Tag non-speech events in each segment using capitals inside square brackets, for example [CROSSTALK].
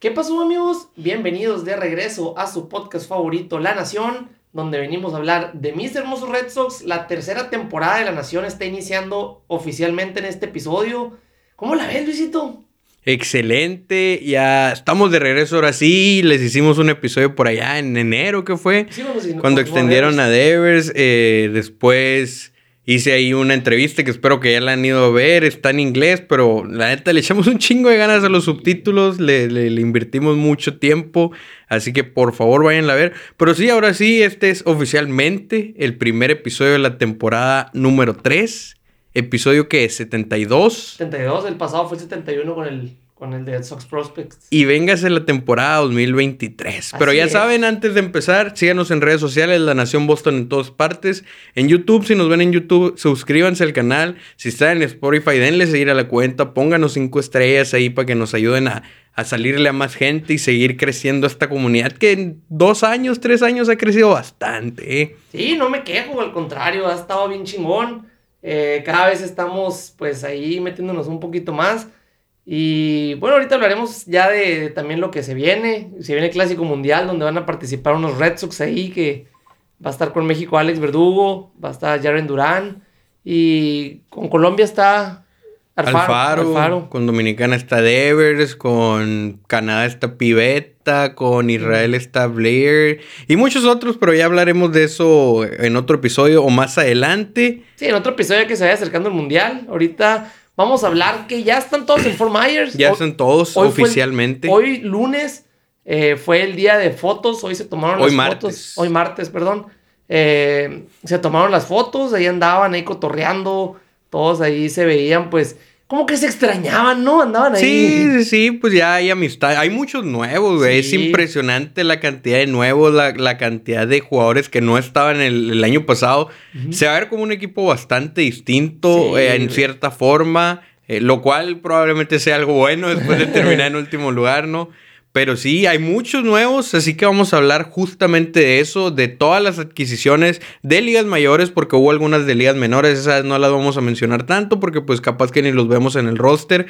¿Qué pasó amigos? Bienvenidos de regreso a su podcast favorito, La Nación, donde venimos a hablar de mis hermosos Red Sox. La tercera temporada de La Nación está iniciando oficialmente en este episodio. ¿Cómo la ves, Luisito? Excelente, ya estamos de regreso ahora sí, les hicimos un episodio por allá en enero, ¿qué fue? Sí, Cuando extendieron a Devers, eh, después hice ahí una entrevista que espero que ya la han ido a ver, está en inglés, pero la neta le echamos un chingo de ganas a los subtítulos, le, le- invertimos mucho tiempo, así que por favor vayan a ver. Pero sí, ahora sí, este es oficialmente el primer episodio de la temporada número 3, episodio que es 72. 72, el pasado fue el 71 con el, con el de Red Sox Prospects. Y véngase la temporada 2023. Pero Así ya es. saben, antes de empezar, síganos en redes sociales, La Nación Boston en todas partes. En YouTube, si nos ven en YouTube, suscríbanse al canal. Si están en Spotify, denle seguir a la cuenta. Pónganos cinco estrellas ahí para que nos ayuden a, a salirle a más gente y seguir creciendo esta comunidad que en dos años, tres años ha crecido bastante. ¿eh? Sí, no me quejo, al contrario, ha estado bien chingón. Eh, cada vez estamos pues ahí metiéndonos un poquito más. Y bueno, ahorita hablaremos ya de, también lo que se viene. Se viene el Clásico Mundial donde van a participar unos Red Sox ahí que va a estar con México Alex Verdugo, va a estar Jaren Durán y con Colombia está Alfaro. Alfaro, con Dominicana está Devers, con Canadá está Pivetta, con Israel está Blair y muchos otros, pero ya hablaremos de eso en otro episodio o más adelante. Sí, en otro episodio que se vaya acercando el Mundial. Ahorita vamos a hablar que ya están todos en Fort Myers. Ya están todos hoy fue el- oficialmente. Hoy lunes eh, fue el día de fotos, hoy se tomaron Hoy las martes. fotos. Hoy martes, perdón. Eh, se tomaron las fotos, ahí andaban ahí cotorreando, todos ahí se veían pues como que se extrañaban, ¿no? Andaban ahí. Sí, sí, sí, pues ya hay amistad. Hay muchos nuevos, güey. Es impresionante la cantidad de nuevos, la, la cantidad de jugadores que no estaban el, el año pasado. Se va a ver como un equipo bastante distinto Sí, eh, en cierta forma, eh, lo cual probablemente sea algo bueno después de [LAUGHS] terminar en último lugar, ¿no? Pero sí, hay muchos nuevos, así que vamos a hablar justamente de eso, de todas las adquisiciones de ligas mayores, porque hubo algunas de ligas menores, esas no las vamos a mencionar tanto, porque pues capaz que ni los vemos en el roster.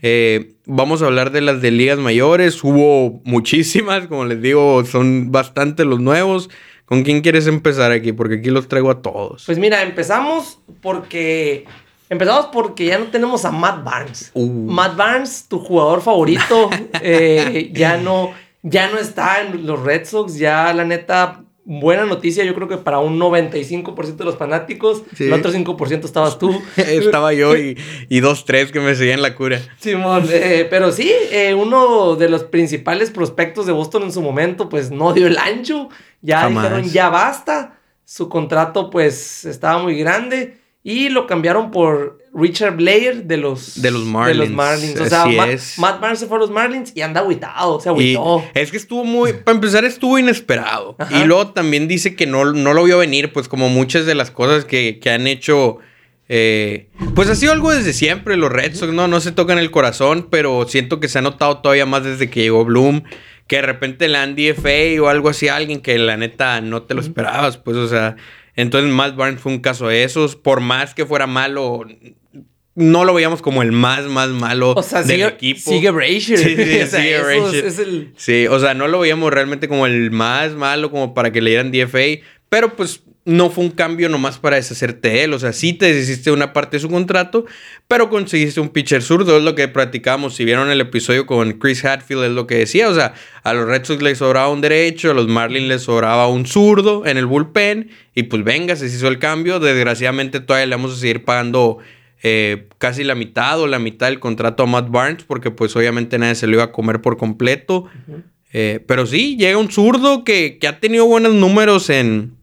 Eh, vamos a hablar de las de ligas mayores, hubo muchísimas, como les digo, son bastante los nuevos. ¿Con quién quieres empezar aquí? Porque aquí los traigo a todos. Pues mira, empezamos porque empezamos porque ya no tenemos a Matt Barnes. Uh. Matt Barnes, tu jugador favorito, [LAUGHS] eh, ya no ya no está en los Red Sox, ya la neta buena noticia, yo creo que para un 95% de los fanáticos, Sí. el otro 5% estabas tú. [LAUGHS] Estaba yo y, y dos, tres que me seguían la cura. Simón, eh, pero sí, eh, uno de los principales prospectos de Boston en su momento, pues no dio el ancho. Ya Jamás. dijeron, ya basta. Su contrato, pues, estaba muy grande. Y lo cambiaron por Richard Blair de los, De los Marlins, Marlins. O sea, así Ma- es. Matt Barnes se fue a los Marlins y anda agüitado. Se Y agüitó. es que estuvo muy, para empezar, estuvo inesperado. Ajá. Y luego también dice que no, no lo vio venir, pues como muchas de las cosas que, que han hecho. eh, pues ha sido algo desde siempre, los Red Sox, ¿no? No se tocan el corazón, pero siento que se ha notado todavía más desde que llegó Bloom. Que de repente le dan DFA o algo así a alguien que la neta no te lo esperabas, pues, o sea. Entonces, Matt Barnes fue un caso de esos. Por más que fuera malo, no lo veíamos como el más, más malo O sea, del sigue, equipo. sigue Brazier. Sí, sí, [LAUGHS] O sea, sigue es el... Sí, o sea, no lo veíamos realmente como el más malo, como para que le dieran DFA, pero pues no fue un cambio nomás para deshacerte de él. O sea, sí te deshiciste de una parte de su contrato, pero conseguiste un pitcher zurdo, es lo que platicamos. Si vieron el episodio con Chris Hatfield, es lo que decía. O sea, a los Red Sox les sobraba un derecho, a los Marlins les sobraba un zurdo en el bullpen, y pues venga, se hizo el cambio. Desgraciadamente todavía le vamos a seguir pagando. eh, casi la mitad o la mitad del contrato a Matt Barnes, porque pues obviamente nadie se lo iba a comer por completo. Eh, pero sí, llega un zurdo que, que ha tenido buenos números en,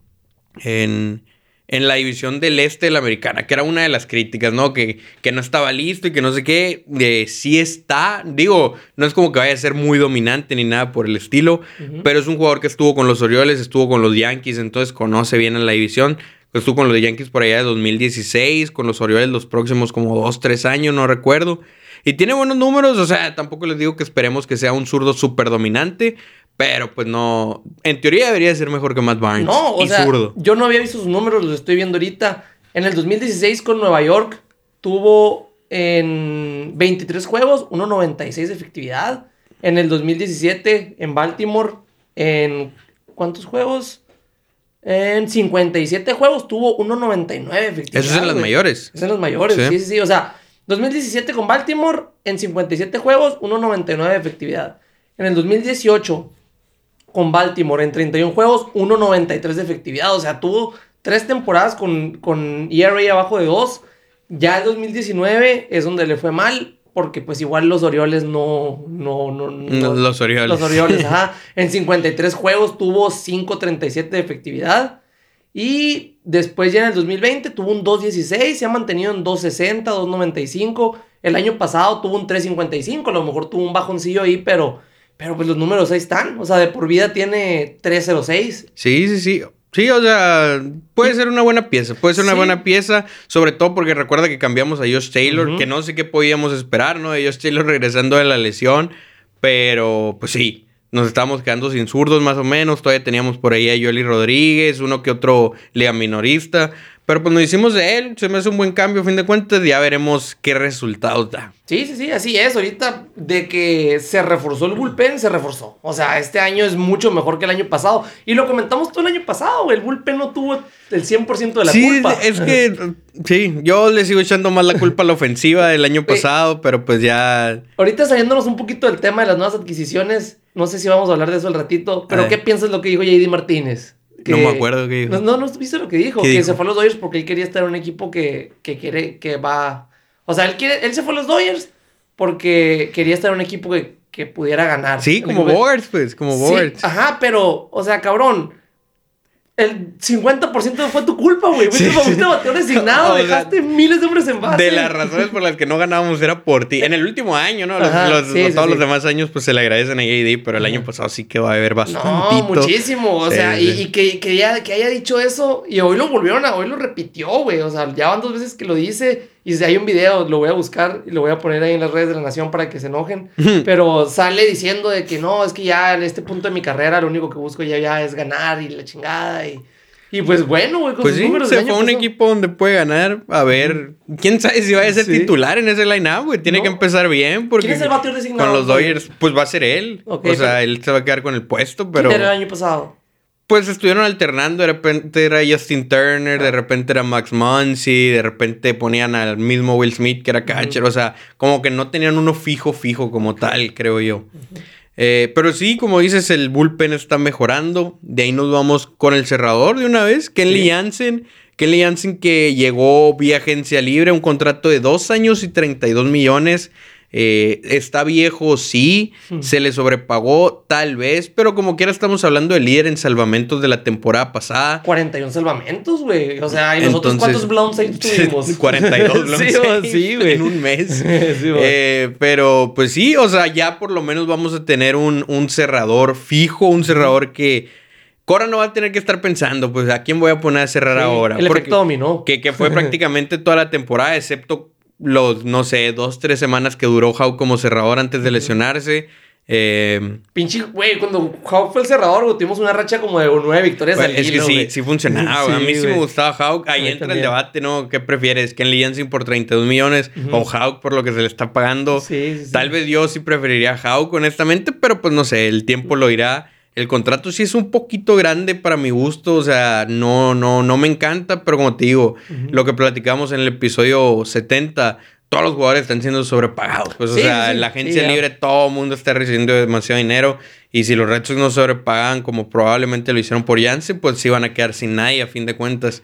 en, en la división del este de la americana, que era una de las críticas, ¿no? Que, que no estaba listo y que no sé qué. Eh, sí está, digo, no es como que vaya a ser muy dominante ni nada por el estilo, Ujú. pero es un jugador que estuvo con los Orioles, estuvo con los Yankees, entonces conoce bien a la división. Estuvo con los Yankees por allá de 2016, con los Orioles los próximos como 2, 3 años, no recuerdo. Y tiene buenos números, o sea, tampoco les digo que esperemos que sea un zurdo súper dominante, pero pues no, en teoría debería ser mejor que Matt Barnes. No, o y sea, zurdo. yo no había visto sus números, los estoy viendo ahorita. En el 2016 con Nueva York tuvo en 23 juegos 1.96 de efectividad. En el 2017, en Baltimore, en ¿cuántos juegos? En 57 juegos tuvo 1.99 efectividad. Eso es en las mayores. Es en los mayores, Sí. sí. sí, sí, O sea, 2017 con Baltimore, en 57 juegos, 1.99 de efectividad. En el 2018, con Baltimore, en 31 juegos, 1.93 de efectividad. O sea, tuvo tres temporadas con, con ERA abajo de 2. Ya el 2019 es donde le fue mal, porque pues igual los Orioles no... no, no, no- Los Orioles. los Orioles, ajá. [LAUGHS] En 53 juegos tuvo 5.37 de efectividad. Y después ya en el 2020 tuvo un 2.16, se ha mantenido en 2.60, 2.95. El año pasado tuvo un 3.55, a lo mejor tuvo un bajoncillo ahí, pero, pero pues los números ahí están. O sea, de por vida tiene 3.06. Sí, sí, sí. Sí, o sea, puede ser una buena pieza. Puede ser una Sí. buena pieza, sobre todo porque recuerda que cambiamos a Josh Taylor, que no sé qué podíamos esperar, ¿no? De Josh Taylor regresando de la lesión, pero pues sí, nos estábamos quedando sin zurdos más o menos. Todavía teníamos por ahí a Yoli Rodríguez, uno que otro lea minorista, pero pues nos hicimos de él. Se me hace un buen cambio, a fin de cuentas, ya veremos qué resultados da. Sí, sí, sí, así es. Ahorita de que se reforzó el bullpen, se reforzó. O sea, este año es mucho mejor que el año pasado. Y lo comentamos todo el año pasado. El bullpen no tuvo el 100% de la sí, culpa. es que sí, yo le sigo echando más la culpa a la ofensiva del año [LAUGHS] pasado, pero pues ya Ahorita saliéndonos un poquito del tema de las nuevas adquisiciones, no sé si vamos a hablar de eso al ratito, pero. ¿qué piensas de lo que dijo JD Martínez? Que- no me acuerdo qué dijo. No, no, viste lo que dijo, ¿Qué que dijo? se fue a los Dodgers porque él quería estar en un equipo que, que quiere, que va... O sea, él, quiere, él se fue a los Dodgers porque quería estar en un equipo que, que pudiera ganar. Sí, como Bogarts, pues, como Sí, Bogarts. ajá, pero, o sea, cabrón, el 50% fue tu culpa, güey. Sí, Fuiste, fuiste sí. bateador designado, O sea, dejaste miles de hombres en base. De las razones por las que no ganábamos era por ti. En el último año, ¿no? Los- Ajá, los- sí, sí, todos sí. los demás años, pues se le agradecen a JD, pero el año pasado sí que va a haber bastante. No, muchísimo. O Sí, sea, sí. y, y que, que, ya- que haya dicho eso. Y hoy lo volvieron a, hoy lo repitió, güey. O sea, ya van dos veces que lo dice. Y si hay un video, lo voy a buscar y lo voy a poner ahí en las redes de la nación para que se enojen. Pero sale diciendo de que no, es que ya en este punto de mi carrera lo único que busco ya, ya es ganar y la chingada. Y, y pues bueno, güey, con Pues sus sí, números se fue a un pasado. equipo donde puede ganar. A ver, quién sabe si vaya a ser Sí. titular en ese line-up, güey. Tiene No. que empezar bien porque ¿Quién es el bateador designado? con los Dodgers, pues va a ser él. O sea, pero- él se va a quedar con el puesto, ¿Quién pero era el año pasado? Pues estuvieron alternando. De repente era Justin Turner, Ah. de repente era Max Muncy, de repente ponían al mismo Will Smith que era catcher. O sea, como que no tenían uno fijo, fijo como tal, creo yo. Eh, pero sí, como dices, el bullpen está mejorando. De ahí nos vamos con el cerrador de una vez. Kenley Sí. Jansen. Kenley Jansen que llegó vía agencia libre, un contrato de dos años y 32 millones. Eh, está viejo, sí. Hmm. Se le sobrepagó, tal vez. Pero como quiera, estamos hablando del líder en salvamentos de la temporada pasada. 41 salvamentos, güey. O sea, ¿y nosotros Entonces- cuántos blown saves [LAUGHS] tuvimos? [LAUGHS] 42 [LAUGHS] blown sí, saves sí, güey. en un mes. Sí. Eh, pero pues sí, o sea, ya por lo menos vamos a tener un, un cerrador fijo, un cerrador que Cora no va a tener que estar pensando, pues a quién voy a poner a cerrar Sí, ahora. El Porque- efecto dominó. que, que fue prácticamente toda la temporada, excepto los, no sé, dos, tres semanas que duró Jau como cerrador antes de lesionarse. Eh, Pinche, güey, cuando Hawk fue el cerrador, güey, tuvimos una racha como de nueve victorias Pues, al es que sí, sí funcionaba. [LAUGHS] güey. a Sí, mí sí me gustaba Hawk. A Ahí entra el debate, ¿no? ¿Qué prefieres? ¿Kenley Jansen por 32 millones Ujú. o Hawk por lo que se le está pagando? Sí, sí, sí. Tal vez yo sí preferiría Hawk, honestamente, pero pues no sé, el tiempo lo irá. El contrato sí es un poquito grande para mi gusto, o sea, no, no, no me encanta, pero como te digo, lo que platicamos en el episodio 70, todos los jugadores están siendo sobrepagados. Pues, Sí, o sea, sí, la agencia Sí, libre, todo el mundo está recibiendo demasiado dinero. Y si los Red Sox no sobrepagan como probablemente lo hicieron por Jansen, pues sí van a quedar sin nadie a fin de cuentas.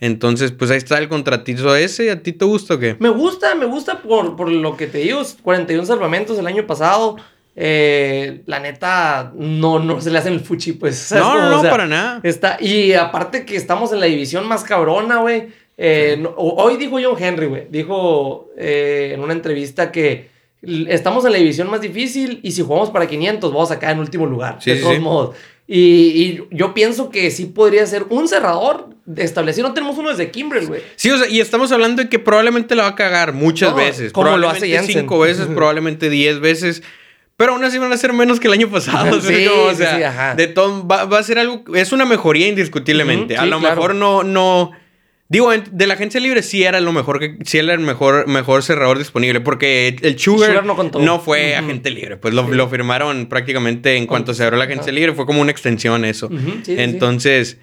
Entonces, pues ahí está el contratizo ese. ¿A ti te gusta o qué? Me gusta, me gusta por, por lo que te digo, 41 salvamentos el año pasado. Eh, la neta, no, no se le hacen el fuchi, pues. [LAUGHS] ¿sabes No, cómo? no, O no, sea, para nada. Está, y aparte que estamos en la división más cabrona, güey. Eh, no- hoy dijo John Henry, güey. Dijo eh, en una entrevista que estamos en la división más difícil y si jugamos para 500 vamos a quedar en último lugar. Sí, de todos sí. modos. Y, y yo pienso que sí podría ser un cerrador establecido. No tenemos uno desde Kimbrel, güey. Sí, o sea, y estamos hablando de que probablemente la va a cagar muchas No, veces. como lo hace Jansen. cinco veces, probablemente diez veces. Pero aún así van a ser menos que el año pasado. [LAUGHS] Sí, ¿sabes cómo? o sí, sea, sí, ajá. de todo, va, va a ser algo, es una mejoría indiscutiblemente. A sí, lo claro. mejor no, no, Digo, de la agencia libre sí era lo mejor que sí era el mejor, mejor cerrador disponible. Porque el Sugar, no, fue agente libre. Pues lo, firmaron prácticamente en cuanto se abrió la agencia libre. Fue como una extensión eso. Entonces,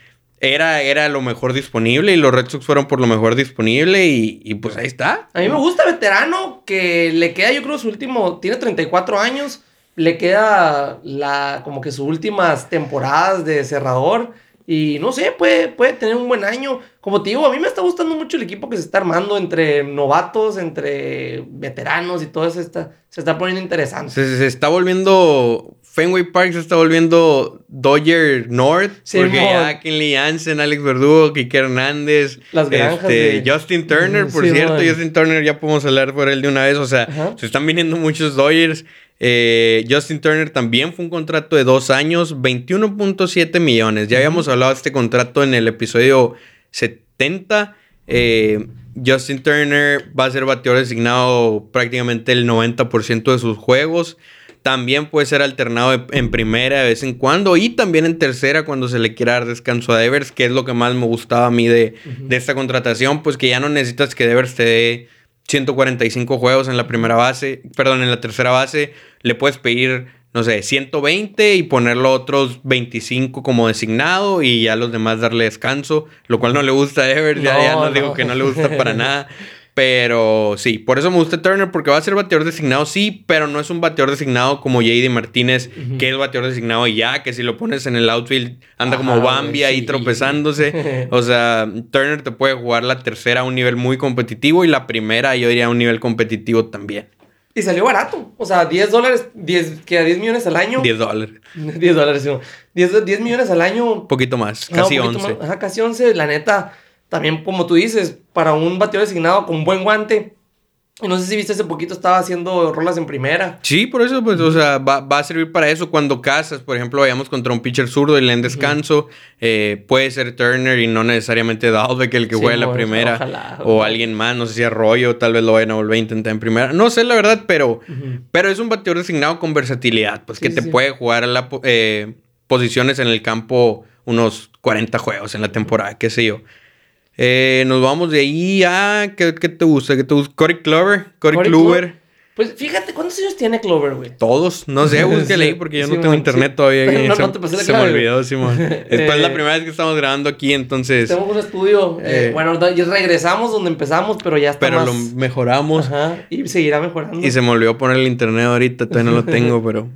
era, era lo mejor disponible. Y los Red Sox fueron por lo mejor disponible. Y, y, pues ahí está. A mí me gusta veterano. Que le queda, yo creo, su último. Tiene 34 años. Le queda la como que sus últimas temporadas de cerrador. Y no sé, puede, puede tener un buen año. Como te digo, a mí me está gustando mucho el equipo que se está armando entre novatos, entre veteranos y todo eso. Está, se está poniendo interesante. Se, está volviendo. Fenway Park se está volviendo Dodger North. porque ya Kenley Jansen, Alex Verdugo, Kike Hernández. Las granjas este, Justin Turner, por cierto. Justin Turner, ya podemos hablar por él de una vez. O sea, se están viniendo muchos Dodgers. Eh, Justin Turner también fue un contrato de dos años, 21.7 millones. Ya habíamos hablado de este contrato en el episodio 70. Eh, Justin Turner va a ser bateador designado prácticamente el 90% de sus juegos. También puede ser alternado en primera de vez en cuando y también en tercera cuando se le quiera dar descanso a Devers, que es lo que más me gustaba a mí de, de esta contratación, pues que ya no necesitas que Devers te dé 145 juegos en la primera base, perdón, en la tercera base, le puedes pedir, no sé, 120 y ponerlo otros 25 como designado y ya los demás darle descanso, lo cual no le gusta a Ever, ya, ya no, digo que no le gusta para [LAUGHS] nada. Pero sí, por eso me gusta Turner, porque va a ser bateador designado, sí, pero no es un bateador designado como JD Martínez, que es bateador designado y ya, que si lo pones en el outfield anda como Bambi ahí tropezándose. [LAUGHS] o sea, Turner te puede jugar la tercera a un nivel muy competitivo y la primera yo diría a un nivel competitivo también. Y salió barato. O sea, 10 dólares, 10, que a 10 millones al año. 10 dólares. [LAUGHS] 10 dólares, sí. 10, 10 millones al año. Un poquito más, casi 11. Ajá, casi 11. La neta, también como tú dices, para un bateador designado con buen guante. No sé si viste hace poquito estaba haciendo rolas en primera. Sí, por eso, pues, o sea, va, a servir para eso. Cuando casas, por ejemplo, vayamos contra un pitcher zurdo y le den descanso, eh, puede ser Turner y no necesariamente Dalbeck el que juegue la primera. o alguien más, no sé si Arroyo, tal vez lo vayan a volver a intentar en primera. No sé la verdad, pero, pero es un bateador designado con versatilidad, pues que te puede jugar a la, eh, posiciones en el campo unos 40 juegos en la temporada, qué sé yo. Eh, nos vamos de ahí a. ¿Qué, te gusta? ¿Qué te gusta? Cory Clover. Cory, Clover. Pues fíjate, ¿cuántos años tiene Clover, güey? Todos, no sé, [LAUGHS] búsquele ahí porque yo no tengo internet todavía. [LAUGHS] no, se, no te pasé la se me olvidó, Simón. Después [LAUGHS] es la primera vez que estamos grabando aquí, entonces. Tenemos un estudio. Eh, eh, bueno, regresamos donde empezamos, pero ya está. Pero lo mejoramos. Ajá, y seguirá mejorando. Y se me olvidó poner el internet ahorita, todavía no lo tengo, pero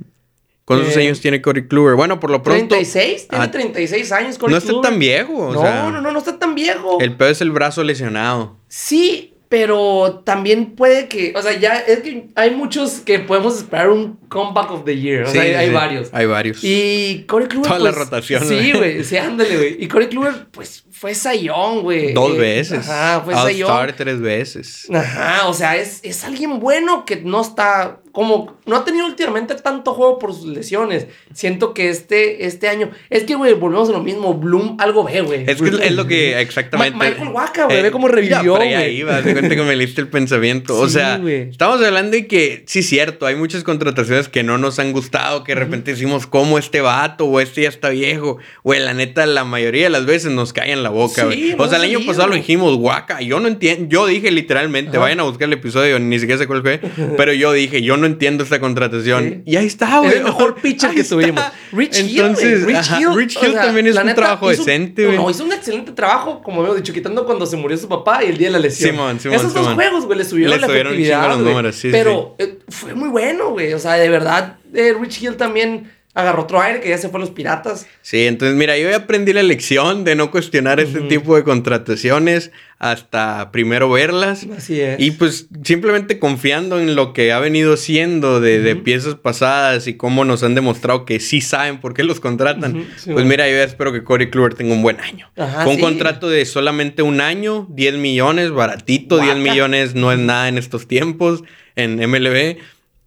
¿Cuántos eh, años tiene Cory Kluber? Bueno, por lo pronto. 36, tiene 36 años Cory No está tan viejo. no, no, no, no está tan viejo. El peor es el brazo lesionado. Sí, pero también puede que, o sea, ya es que hay muchos que podemos esperar un comeback of the year. O sea, hay, varios. Hay varios. Y Corey Kluber. Toda la pues, rotación. Sí, güey. Sí, ándale, güey. Y Corey Kluber, pues fue Sayón, güey. Dos eh, veces. Ajá, fue Sayón. Tres veces. Ajá, o sea, es, es alguien bueno que no está como no ha tenido últimamente tanto juego por sus lesiones. Siento que este, este año. Es que, güey, volvemos a lo mismo. Bloom algo ve, güey. Es que es lo que [LAUGHS] exactamente. Michael Waka, güey, eh, ve cómo revivió. güey. ahí de cuenta que me liste el pensamiento. o sea, estamos hablando de que, sí, cierto, hay muchas contrataciones que no nos han gustado, que de repente decimos, ¿cómo este vato o este ya está viejo? Güey, la neta, la mayoría de las veces nos cae en la boca, güey. o sea, el año pasado lo dijimos, Waka. Yo no entiendo. Yo dije literalmente, vayan a buscar el episodio, ni siquiera sé cuál fue, [LAUGHS] pero yo dije, yo no entiendo esta contratación. Y ahí está, güey. El mejor pitcher que tuvimos. Rich Entonces, Hill, Rich Hill. Rich Hill también es un trabajo decente, güey. No, hizo un excelente trabajo, como hemos dicho, quitando cuando se murió su papá y el día de la lesión. Simón, Simón, Esos dos juegos, güey, le subieron le la subieron efectividad, los números, sí, Pero eh, fue muy bueno, güey. O sea, de verdad, eh, Rich Hill también agarró otro aire que ya se fue a los piratas. Sí, entonces mira, yo ya aprendí la lección de no cuestionar este tipo de contrataciones hasta primero verlas. Así es. Y pues simplemente confiando en lo que ha venido siendo de, piezas pasadas y cómo nos han demostrado que sí saben por qué los contratan. pues mira, yo ya espero que Corey Kluber tenga un buen año. Con un contrato de solamente un año, 10 millones, baratito, 10 millones no es nada en estos tiempos en MLB.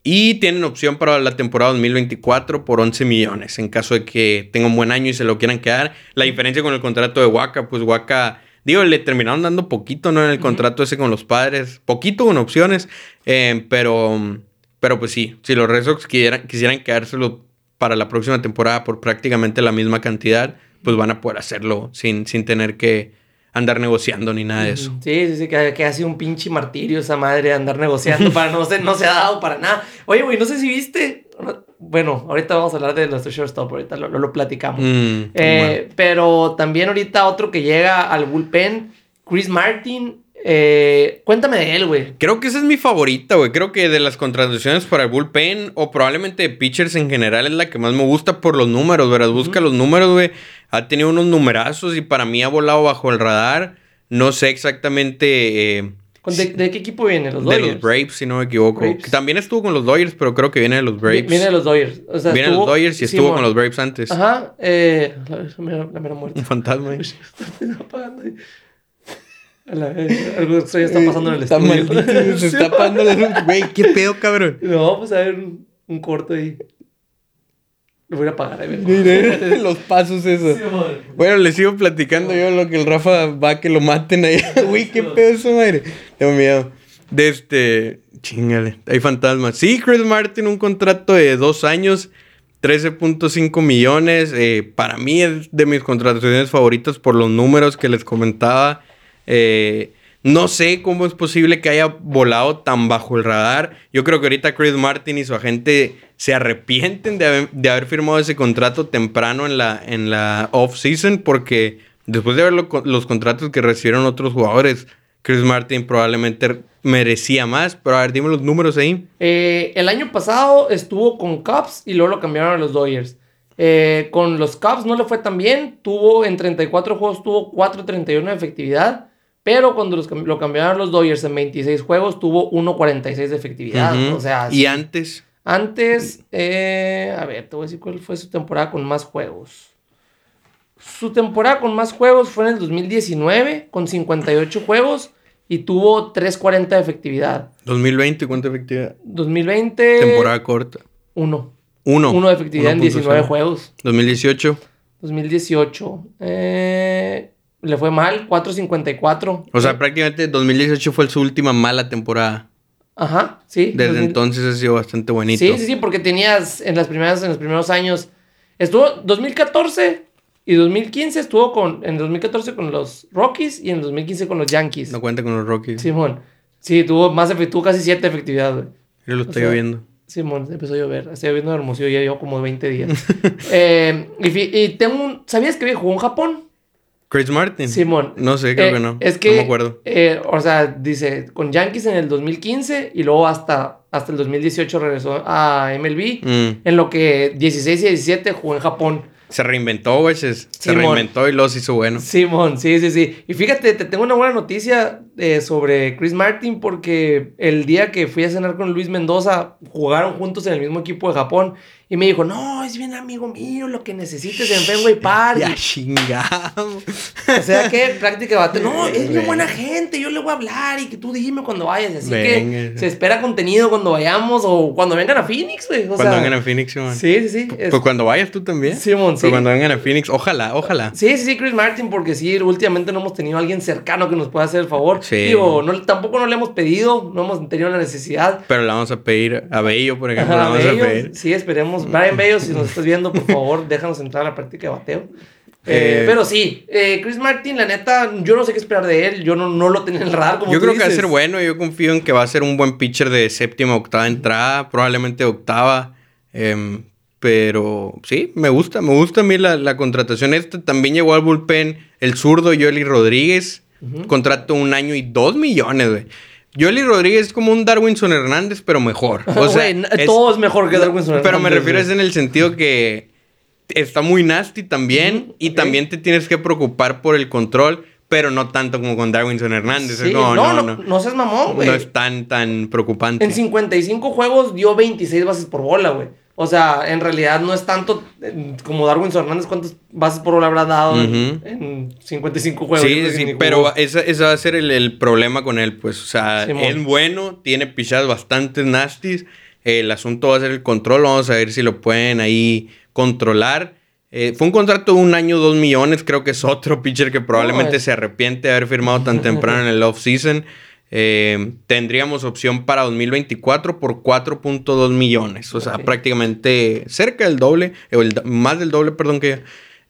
Y tienen opción para la temporada 2024 por 11 millones en caso de que tenga un buen año y se lo quieran quedar. La diferencia con el contrato de Waka, pues Waka, digo, le terminaron dando poquito, ¿no? En el contrato ese con los padres, poquito con opciones, eh, pero, pero pues sí, si los Red Sox quisieran, quisieran quedárselo para la próxima temporada por prácticamente la misma cantidad, pues van a poder hacerlo sin, sin tener que andar negociando ni nada de eso. Sí, sí, sí, que, que hace un pinche martirio esa madre de andar negociando para no se, no se ha dado para nada. Oye, güey, no sé si viste. Bueno, ahorita vamos a hablar de nuestro shortstop, ahorita lo, lo, platicamos. Mm, Eh, bueno. Pero también ahorita otro que llega al bullpen, Chris Martin. Eh, cuéntame de él, güey. Creo que esa es mi favorita, güey. Creo que de las contrataciones para el bullpen o probablemente de pitchers en general es la que más me gusta por los números, ¿verdad? Busca los números, güey. Ha tenido unos numerazos y para mí ha volado bajo el radar. No sé exactamente eh, ¿Con- ¿De, de qué equipo viene? ¿Los de Dodgers? los Braves, si no me equivoco. Braves. También estuvo con los Dodgers, pero creo que viene de los Braves. Viene de los Dodgers. O sea, Viene de los Dodgers y estuvo con los Braves antes. Ajá. Eh, la, la mera, la mera muerte. Un fantasma. [LAUGHS] ahí. Está apagando ahí. A la vez, Algo extraño está pasando en el Está estudio. maldito, se está apagando la luz. Güey, qué pedo, cabrón. No, pues a ver un, un corto ahí. Lo voy a apagar, ahí vengo. [LAUGHS] Los pasos eso. Simón. Bueno, les sigo platicando yo lo que el Rafa va a que lo maten ahí. [LAUGHS] Güey, qué pedo esa madre. Tengo miedo. De este. Chingale. Hay fantasmas. Sí, Chris Martin, un contrato de dos años. 13.5 millones. eh, para mí es de mis contrataciones favoritas por los números que les comentaba. Eh, no sé cómo es posible que haya volado tan bajo el radar. Yo creo que ahorita Chris Martin y su agente se arrepienten de haber, firmado ese contrato temprano en la, en la off-season porque después de ver lo- los contratos que recibieron otros jugadores, Chris Martin probablemente merecía más. Pero a ver, dime los números ahí. Eh, el año pasado estuvo con Cubs y luego lo cambiaron a los Dodgers. Eh, con los Cubs no le fue tan bien. Tuvo en 34 juegos, tuvo 4.31 de efectividad. Pero cuando los lo cambiaron los Dodgers en 26 juegos, tuvo 1.46 de efectividad. Ujú. O sea, y antes, Antes, eh, a ver, te voy a decir cuál fue su temporada con más juegos. Su temporada con más juegos fue en el 2019, con 58 juegos y tuvo 3.40 de efectividad. 2020, ¿cuánta efectividad? 2020, Temporada corta. 1. Uno. 1 de efectividad en 19 1.0. juegos. 2018. 2018, eh, le fue mal, 4.54. O sea, prácticamente 2018 fue su última mala temporada. Ajá, sí. Desde 2000. entonces ha sido bastante bonito. Sí, sí, sí, porque tenías en las primeras, en los primeros años. Estuvo 2014 y 2015 estuvo con. En 2014 con los Rockies y en 2015 con los Yankees. No cuenta con los Rockies. Simón. Sí, tuvo más efectividad, tuvo casi 7 de efectividad, güey. Yo lo estoy sea, viendo. Simón, empezó a llover. Está lloviendo en Hermosillo ya llevo como 20 días. [LAUGHS] Eh, y, y tengo un. ¿Sabías que jugó en Japón? Chris Martin. Simón. No sé, creo Eh, que no. Es que. No me acuerdo. eh, o sea, dice, con Yankees en el 2015 y luego hasta, hasta el 2018 regresó a MLB. Mm. En lo que 16 y 17 jugó en Japón. Se reinventó, güey. Se, se reinventó y los hizo bueno. Simón, sí, sí, sí. Y fíjate, te tengo una buena noticia eh, sobre Chris Martin porque el día que fui a cenar con Luis Mendoza, jugaron juntos en el mismo equipo de Japón y me dijo, no, es bien amigo mío, lo que necesites en Fenway Park. Ya chingado. O sea que práctica bate, no, es bien buena gente, yo le voy a hablar y que tú dime cuando vayas. Así Venga. que se espera contenido cuando vayamos o cuando vengan a Phoenix, güey. O Cuando sea, vengan a Phoenix, Simón. Sí, sí, sí. es- Pues cuando vayas tú también. Simón, sí. Pero cuando vengan a Phoenix, ojalá, ojalá. Sí, sí, sí, Chris Martin, porque sí, últimamente no hemos tenido a alguien cercano que nos pueda hacer el favor. Sí. Digo, no, tampoco no le hemos pedido, no hemos tenido la necesidad. Pero le vamos a pedir a Bello, por ejemplo. Ajá, le vamos Bello, a pedir. sí, esperemos. Brian Bello, si nos estás viendo, por favor, [LAUGHS] déjanos entrar a la práctica de bateo. Eh, Eh, pero sí, eh, Chris Martin, la neta, yo no sé qué esperar de él. Yo no, no lo tenía en el radar. Como Yo tú creo que va a ser bueno. Yo confío en que va a ser un buen pitcher de séptima, octava entrada. Probablemente octava. Em, pero sí, me gusta. Me gusta a mí la, la contratación esta. También llegó al bullpen el zurdo Yoli Rodríguez. Contrato un año y dos millones, güey. Yoli Rodríguez es como un Darwinson Hernández, pero mejor. [LAUGHS] O sea, es- todo es mejor que Darwin Pero me Hernández, refiero es en el sentido que está muy nasty también. Y también te tienes que preocupar por el control. Pero no tanto como con Darwinson Hernández. Sí, no, no, no. no seas mamón, güey. No es tan, tan preocupante. En 55 juegos dio 26 bases por bola, güey. O sea, en realidad no es tanto eh, como Darwin Hernández, cuántas bases por bola habrá dado en- Ujú. en 55 juegos. Sí, sí, pero ese, ese va a ser el, el problema con él, pues. O sea, Simón. es bueno, tiene pichadas bastante nasties. El asunto va a ser el control. Vamos a ver si lo pueden ahí controlar. Eh, fue un contrato de un año, dos millones. Creo que es otro pitcher que probablemente es- se arrepiente de haber firmado tan temprano en el [LAUGHS] off-season. Eh, tendríamos opción para 2024 por 4.2 millones. O sea, prácticamente cerca del doble, o el- más del doble, perdón, que.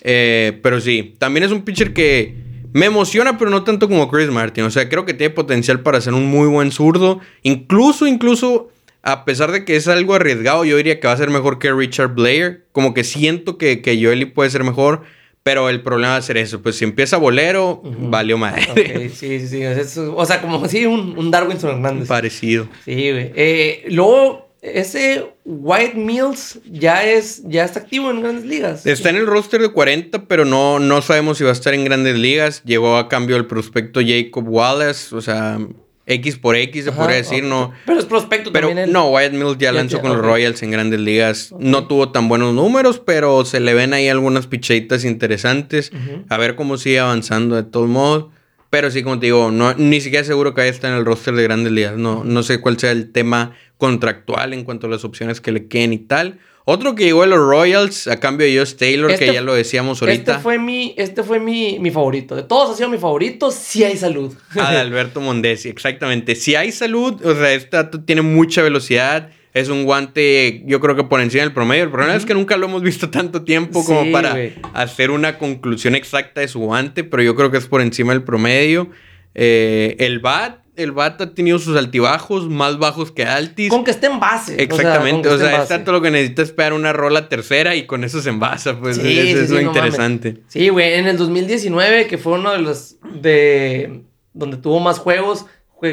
eh, pero sí, también es un pitcher que Me emociona, pero no tanto como Chris Martin. O sea, creo que tiene potencial para ser un muy buen zurdo. Incluso, incluso, a pesar de que es algo arriesgado, yo diría que va a ser mejor que Richard Blair. Como que siento que, que Joely puede ser mejor. Pero el problema va a ser eso. Pues si empieza bolero, valió madre. Ok, sí, sí, sí. o sea, como sí, un, un Darwinson Hernández. Parecido. Sí, güey. Eh, luego, ese White Mills ya es ya está activo en grandes ligas. Está en el roster de 40, pero no, no sabemos si va a estar en grandes ligas. Llegó a cambio el prospecto Jacob Wallace, o sea, X por X se podría decir, no. Pero es prospecto pero, también. No, White Mills ya lanzó con los Royals en grandes ligas. No tuvo tan buenos números, pero se le ven ahí algunas pichaditas interesantes. A ver cómo sigue avanzando de todos modos. Pero sí, como te digo, no, ni siquiera seguro que ahí está en el roster de grandes ligas. No, no sé cuál sea el tema contractual en cuanto a las opciones que le queden y tal. Otro que llegó a los Royals a cambio de Josh Taylor, que este ya lo decíamos ahorita. Este fue mi, este fue mi, mi favorito. De todos ha sido mi favorito, si hay salud. [LAUGHS] Ah, de Alberto Mondesi, exactamente. Si hay salud, o sea, este tiene mucha velocidad. Es un guante, yo creo que por encima del promedio. El problema es que nunca lo hemos visto tanto tiempo como para hacer una conclusión exacta de su guante, pero yo creo que es por encima del promedio. Eh, el bat, el bat ha tenido sus altibajos más bajos que altis. Con que esté en base. Exactamente, o sea, es tanto lo que necesita esperar una rola tercera y con eso se envasa, pues eso es lo interesante. Sí, güey, en el 2019, que fue uno de los de donde tuvo más juegos,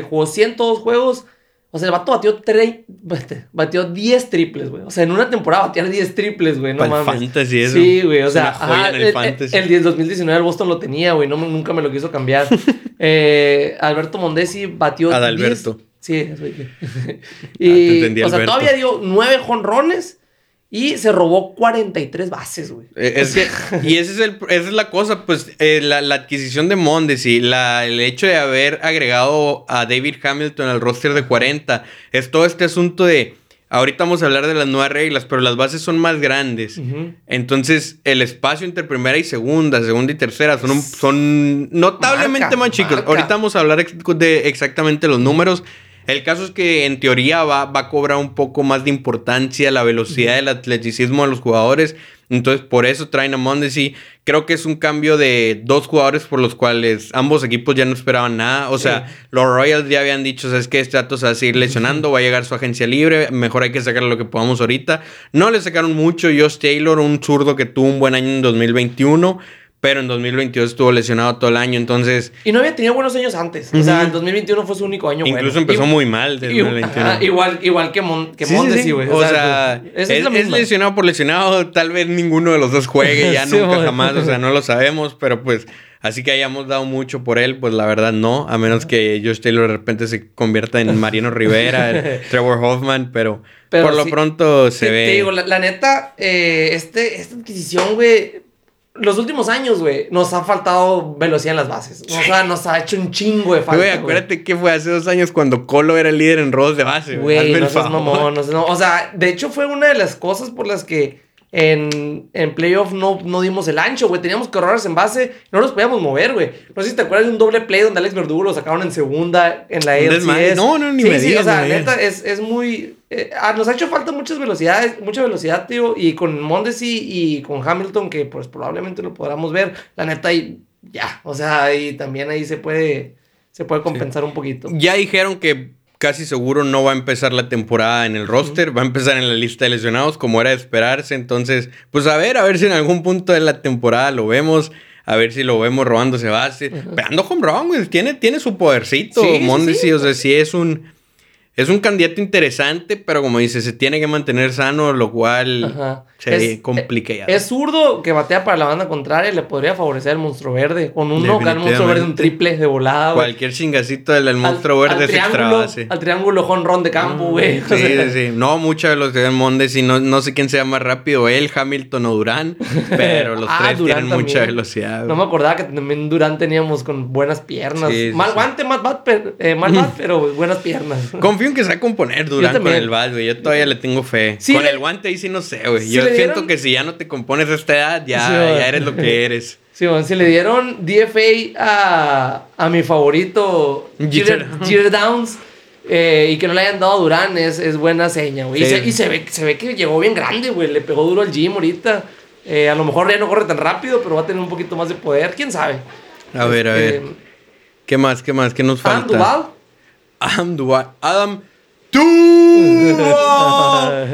jugó 102 juegos, o sea, el vato batió, batió 10 triples, güey. O sea, en una temporada batear 10 triples, güey. No mames. fantasy eso. Sí, güey. O sea, el, fantasy. el, 2019 el Boston lo tenía, güey. No, nunca me lo quiso cambiar. [LAUGHS] eh, Alberto Mondesi batió Adalberto. 10, sí, eso [LAUGHS] y, ah, o sea, todavía dio 9 jonrones y se robó 43 bases, güey. Eh, es que, [LAUGHS] y ese es el, esa es la cosa, pues, eh, la, adquisición de Mondesi, la, el hecho de haber agregado a David Hamilton al roster de 40, es todo este asunto de, ahorita vamos a hablar de las nuevas reglas, pero las bases son más grandes. Entonces, el espacio entre primera y segunda, segunda y tercera, son, son notablemente más chicos. Ahorita vamos a hablar de exactamente los números. El caso es que en teoría va, va a cobrar un poco más de importancia la velocidad del atleticismo de los jugadores. Entonces, por eso traen a Mondesi. Creo que es un cambio de dos jugadores por los cuales ambos equipos ya no esperaban nada. O sea, los Royals ya habían dicho, ¿sabes qué? Este dato se va a seguir lesionando, va a llegar su agencia libre, mejor hay que sacar lo que podamos ahorita. No le sacaron mucho. Josh Taylor, un zurdo que tuvo un buen año en 2021 pero en 2022 estuvo lesionado todo el año, entonces... Y no había tenido buenos años antes. O sea, el 2021 fue su único año Incluso empezó muy mal igual, igual que, Mon que Mondesi, güey. O, sea, es, lesionado por lesionado. Tal vez ninguno de los dos juegue [LAUGHS] ya nunca jamás. O sea, no lo sabemos, pero pues... Así que hayamos dado mucho por él, pues la verdad no, a menos que Josh Taylor de repente se convierta en Mariano [LAUGHS] Rivera, Trevor Hoffman, pero, por lo pronto se ve. Te digo, la, neta, eh, este, esta adquisición, güey, los últimos años, güey, nos ha faltado velocidad en las bases. O sea, nos ha hecho un chingo de falta. Güey, acuérdate que fue hace dos años cuando Colo era el líder en robos de base, güey. no seas mamón, no, no O sea, de hecho fue una de las cosas por las que en, en playoff no, no dimos el ancho, güey. Teníamos que ahorrarse en base, no nos podíamos mover, güey. No sé si te acuerdas de un doble play donde Alex Verdugo lo sacaron en segunda en la LCS. No, no, ni sí, me sí, o sea, neta, es, es muy... Eh, nos ha hecho falta muchas velocidades, mucha velocidad, tío. Y con Mondesi y con Hamilton, que pues probablemente lo podamos ver, la neta, y ya. O sea, y también ahí se puede, se puede compensar un poquito. Ya dijeron que casi seguro no va a empezar la temporada en el roster, va a empezar en la lista de lesionados como era de esperarse, entonces, pues a ver, a ver si en algún punto de la temporada lo vemos, a ver si lo vemos robándose base, pegando home run, güey, tiene, tiene su podercito, sí, o sea, sí es un es un candidato interesante, pero como dice, se tiene que mantener sano, lo cual se es, complica ya. Es zurdo que batea para la banda contraria, le podría favorecer el monstruo verde. Con un el monstruo verde, un triple de volada. Cualquier chingacito del monstruo verde es extra base. Al triángulo run de campo, mm, güey. [LAUGHS] sí, sí, sí. No, mucha velocidad en Mondes y no, no sé quién sea más rápido, él, Hamilton o Durán, [LAUGHS] pero los ah, tres tienen mucha velocidad. No me acordaba que también Durán teníamos con buenas piernas. mal guante, mal bat, eh, mal bat, [LAUGHS] pero buenas piernas. Confío que se va a componer Durán con el bat, güey. Yo todavía le tengo fe. con el guante ahí sí no sé, güey. Yo siento que si ya no te compones a esta edad, ya, ya eres lo que eres. [LAUGHS] Sí, bueno, si le dieron DFA a, a mi favorito, [LAUGHS] Jeter Downs, eh, y que no le hayan dado a Durán, es, es buena seña, güey. Y, se, ve, se ve que llegó bien grande, güey. Le pegó duro al gym ahorita. Eh, a lo mejor ya no corre tan rápido, pero va a tener un poquito más de poder. ¿Quién sabe? A ver, a ver. Este, ¿Qué más? ¿Qué más? ¿Qué nos falta? Duval. Adam Duval. Adam Duval.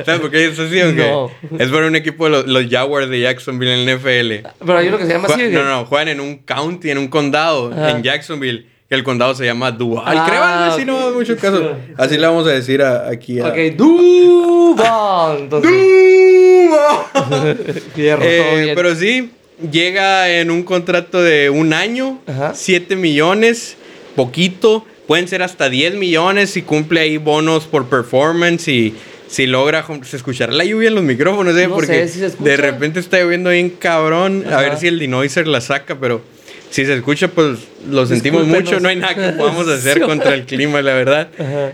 [LAUGHS] ¿Sabes por qué es así o qué? No. Es por un equipo de los, los Jaguars de Jacksonville en el NFL. Pero hay uno que se llama así. No, no, juegan en un county, en un condado, Ajá. en Jacksonville. Que el condado se llama Duval. Ah, Creo algo así, no ok. hagas mucho caso. [LAUGHS] Así le vamos a decir a- aquí a. Ok, Duval. Entonces, Duval. [LAUGHS] fierro, Eh, pero sí, llega en un contrato de un año, Ajá. 7 millones, poquito. Pueden ser hasta 10 millones si cumple ahí bonos por performance y si logra se escuchará la lluvia en los micrófonos, ¿eh? No Porque sé se de repente está lloviendo bien cabrón. A ver si el denoiser la saca, pero si se escucha, pues lo sentimos mucho. No hay nada que podamos hacer [LAUGHS] contra el clima, la verdad.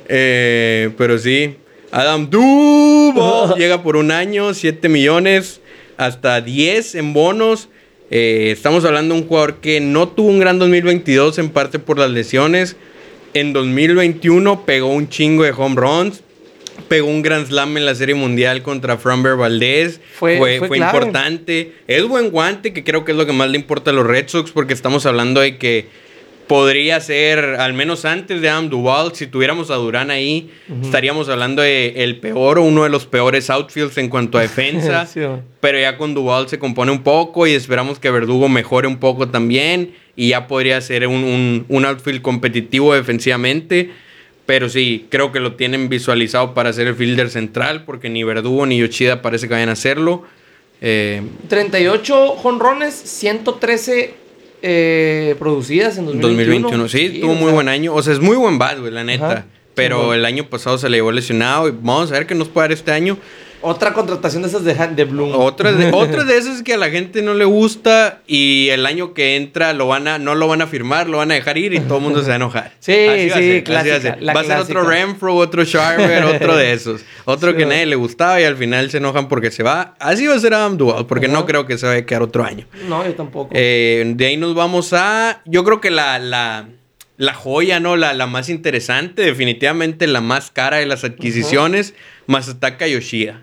Eh, pero sí, Adam Duval [LAUGHS] llega por un año, 7 millones, hasta 10 en bonos. Eh, estamos hablando de un jugador que no tuvo un gran 2022, en parte por las lesiones. En 2021 pegó un chingo de home runs. Pegó un Grand Slam en la Serie Mundial contra Framber Valdez. Fue- Fue, fue fue clave. importante. Es buen guante, que creo que es lo que más le importa a los Red Sox, porque estamos hablando de que podría ser, al menos antes de Adam Duval, si tuviéramos a Durán ahí, estaríamos hablando de el peor o uno de los peores outfields en cuanto a [LAUGHS] defensa. Sí, pero ya con Duval se compone un poco y esperamos que Verdugo mejore un poco también. Y ya podría ser un, un, un outfield competitivo defensivamente. Pero sí, creo que lo tienen visualizado para ser el fielder central, porque ni Verdugo ni Yoshida parece que vayan a hacerlo. Eh, 38 jonrones, 113 eh, producidas en 2021. 2021, sí, tuvo o muy sea, buen año. O sea, es muy buen bat, güey, la neta. Ajá. Pero Sí, bueno. el año pasado se le llevó lesionado. Y vamos a ver qué nos puede dar este año. Otra contratación de esas de, de Bloom. Otras de, [LAUGHS] otras de esas que a la gente no le gusta y el año que entra lo van a, no lo van a firmar, lo van a dejar ir y todo el mundo se va a enojar. [LAUGHS] Sí, Así va a sí, así clásica, va a ser. Va a ser otro. Renfro, otro Sharper, otro de esos. [LAUGHS] Otro Sí, que va. nadie le gustaba y al final se enojan porque se va. Así va a ser Adam Duval, porque no creo que se vaya a quedar otro año. No, yo tampoco. Eh, de ahí nos vamos a. Yo creo que la, la, la joya, ¿no? La, la más interesante, definitivamente la más cara de las adquisiciones, Masataka Yoshida.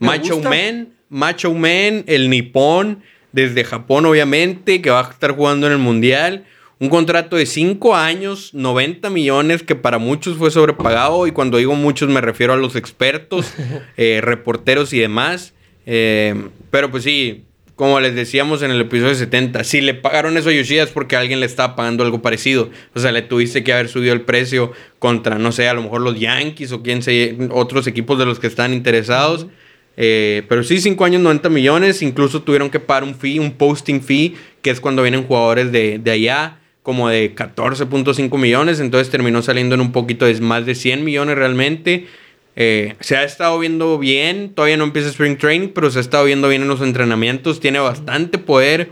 Macho gusta. Man, Macho Man, el nipón, desde Japón, obviamente, que va a estar jugando en el mundial. Un contrato de 5 años, 90 millones, que para muchos fue sobrepagado. Y cuando digo muchos, me refiero a los expertos, [LAUGHS] eh, reporteros y demás. Eh, pero pues sí, como les decíamos en el episodio 70, si le pagaron eso a Yoshida es porque alguien le estaba pagando algo parecido. O sea, le tuviste que haber subido el precio contra, no sé, a lo mejor los Yankees o quién sé, otros equipos de los que están interesados. Eh, pero sí, 5 años, 90 millones. Incluso tuvieron que pagar un fee, un posting fee, que es cuando vienen jugadores de, de allá, como de 14.5 millones. Entonces terminó saliendo en un poquito de más de 100 millones realmente. Eh, se ha estado viendo bien. Todavía no empieza Spring Training, pero se ha estado viendo bien en los entrenamientos. Tiene bastante poder.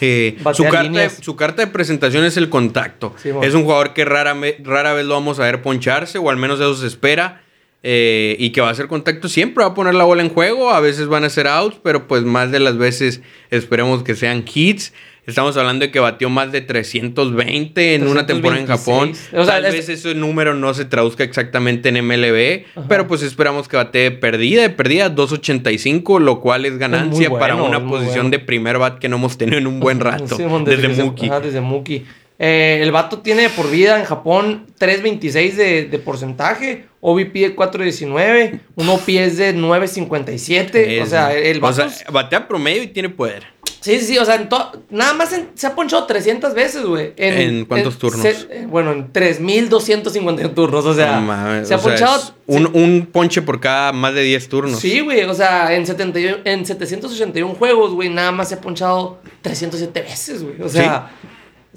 Eh, su, carta de, su carta de presentación es el contacto. Sí, es un jugador que rara, rara vez lo vamos a ver poncharse, o al menos eso se espera. Eh, y que va a hacer contacto siempre, va a poner la bola en juego. A veces van a ser outs, pero pues más de las veces esperemos que sean hits. Estamos hablando de que batió más de 320 en una temporada en Japón. 326. O sea, Tal es- vez ese número no se traduzca exactamente en MLB, Ajá. pero pues esperamos que batee de perdida, de perdida 285, lo cual es ganancia para una posición bueno. de primer bat que no hemos tenido en un buen [LAUGHS] rato. Sí, desde se- Mookie. ajá, desde Mookie. Eh, el vato tiene por vida en Japón 3.26 de, de porcentaje, OVP de 4.19, un OPS de 9.57. O Es- sea, el o vato. sea, es- batea promedio y tiene poder. sí, sí, sí, o sea, en nada más en- se ha ponchado 300 veces, güey. ¿En cuántos turnos? se- eh, bueno, en 3.251 turnos, o sea, No mames, se ha o sea, ponchado. es un, un ponche por cada más de 10 turnos. Sí, güey, o sea, en, 71 en 781 juegos, güey, nada más se ha ponchado 307 veces, güey. O sea,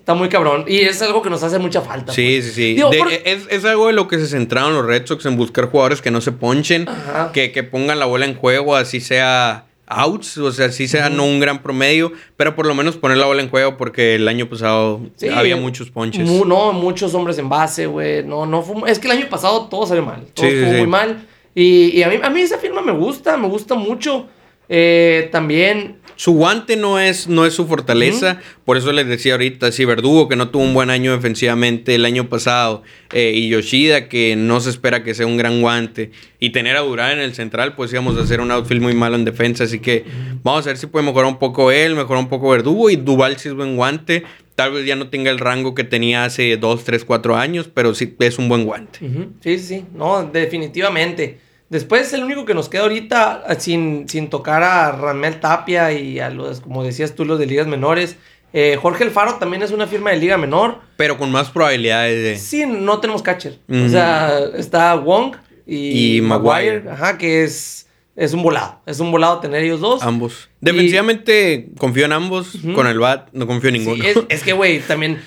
está muy cabrón. Y es algo que nos hace mucha falta. Sí, pues. sí, sí. Digo, De- por- es, es algo de lo que se centraron los Red Sox en buscar jugadores que no se ponchen, que, que pongan la bola en juego, así sea outs, o sea, así sea no un gran promedio, pero por lo menos poner la bola en juego porque el año pasado Sí, había muchos ponches. mu- no, muchos hombres en base, güey. No, no fue. Es que el año pasado todo salió mal. Todo Sí, sí, estuvo sí. muy mal. Y, y a, mí, a mí esa firma me gusta, me gusta mucho. Eh, también su guante no es, no es su fortaleza. Por eso les decía ahorita, si Verdugo, que no tuvo un buen año defensivamente el año pasado, eh, y Yoshida, que no se espera que sea un gran guante, y tener a Durán en el central, pues íbamos a hacer un outfield muy malo en defensa. Así que vamos a ver si puede mejorar un poco él, mejorar un poco Verdugo, y Duval si es buen guante. Tal vez ya no tenga el rango que tenía hace 2, 3, 4 años, pero sí es un buen guante. Sí, sí, sí. No, definitivamente. Después, el único que nos queda ahorita sin, sin tocar a Ramel Tapia y a los, como decías tú, los de ligas menores. Eh, Jorge Alfaro también es una firma de liga menor. Pero con más probabilidades de. Sí, no tenemos catcher. O sea, está Wong y, Maguire. Ajá, que es, es un volado. Es un volado tener ellos dos. Ambos. Defensivamente confío en ambos. Con el BAT no confío en ninguno. es, es que, güey, también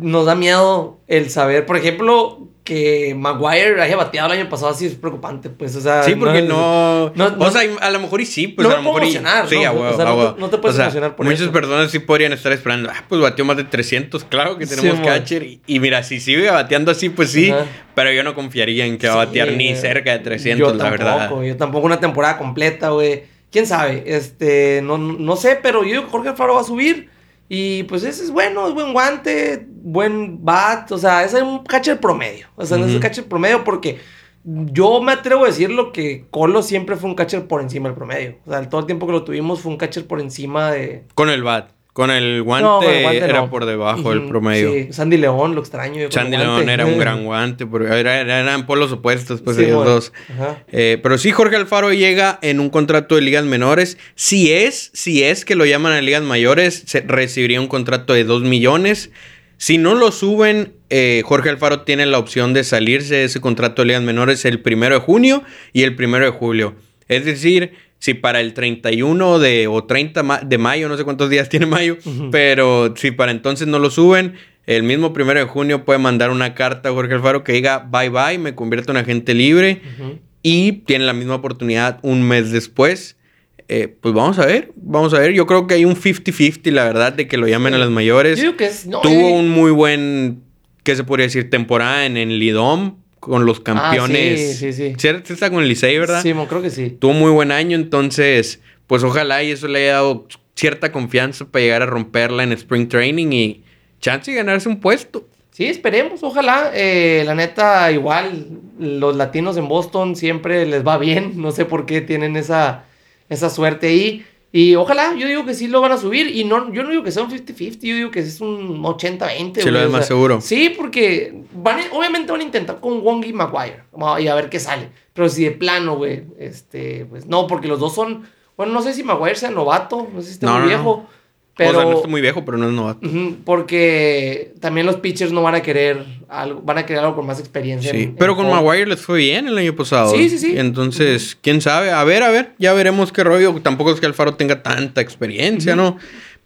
nos da miedo el saber, por ejemplo, que Maguire haya bateado el año pasado así es preocupante, pues, o sea... Sí, porque no... o sea, a lo mejor y sí, pues no a lo mejor y... Sí, a huevo, o sea, no, te, puedes emocionar por muchas personas sí podrían estar esperando, ah, pues bateó más de 300, claro que tenemos catcher, y, mira, si sigue bateando así, pues sí, pero yo no confiaría en que va a batear ni cerca de 300, la verdad. Yo tampoco una temporada completa, güey. ¿Quién sabe? Este, no, no sé, pero yo digo que Jorge Alfaro va a subir... Y pues ese es bueno, es buen guante, buen bat, o sea, es un catcher promedio. O sea, no es un catcher promedio porque yo me atrevo a decir lo que Colo siempre fue un catcher por encima del promedio. O sea, todo el tiempo que lo tuvimos fue un catcher por encima de... Con el bat. Con el guante, era por debajo del promedio. Sí, Sandy León, lo extraño. Sandy León era un gran guante, porque eran polos opuestos, pues ellos dos. Eh, pero sí, Jorge Alfaro llega en un contrato de ligas menores. Si es, si es que lo llaman a ligas mayores, se recibiría un contrato de 2 millones. Si no lo suben, eh, Jorge Alfaro tiene la opción de salirse de ese contrato de ligas menores el primero de junio y el primero de julio. Es decir, si para el 31 de, o 30 de mayo, no sé cuántos días [LAUGHS] tiene mayo, pero si para entonces no lo suben, el mismo primero de junio puede mandar una carta a Jorge Alfaro que diga bye bye, me convierto en agente libre y tiene la misma oportunidad un mes después. Eh, pues vamos a ver, vamos a ver. Yo creo que hay un 50-50, la verdad, de que lo llamen a las mayores. Tuvo eh. un muy buen, ¿qué se podría decir? Temporada en el Lidom con los campeones. Ah, sí, sí, sí. está con el Licey, ¿verdad? Sí, creo que sí. Tuvo muy buen año, entonces, pues ojalá y eso le haya dado cierta confianza para llegar a romperla en Spring Training y chance de ganarse un puesto. Sí, esperemos, ojalá. Eh, la neta, igual, los latinos en Boston siempre les va bien. [LAUGHS] No sé por qué tienen esa, esa suerte ahí. Y ojalá, yo digo que sí lo van a subir. Y no, yo no digo que sea un 50-50, yo digo que es un 80-20. Sí, lo es más seguro. Sí, porque van, obviamente van a intentar con Wong y Maguire. Y a ver qué sale. Pero si de plano, güey, este, pues no, porque los dos son. Bueno, no sé si Maguire sea novato, no sé si está muy viejo. Pero, o sea, no está muy viejo, pero no es novato. porque también los pitchers no van a querer algo, van a querer algo con más experiencia. Sí, pero con Maguire les fue bien el año pasado. Sí, sí, sí. Entonces, quién sabe. A ver, a ver, ya veremos qué rollo. Tampoco es que Alfaro tenga tanta experiencia, ¿no?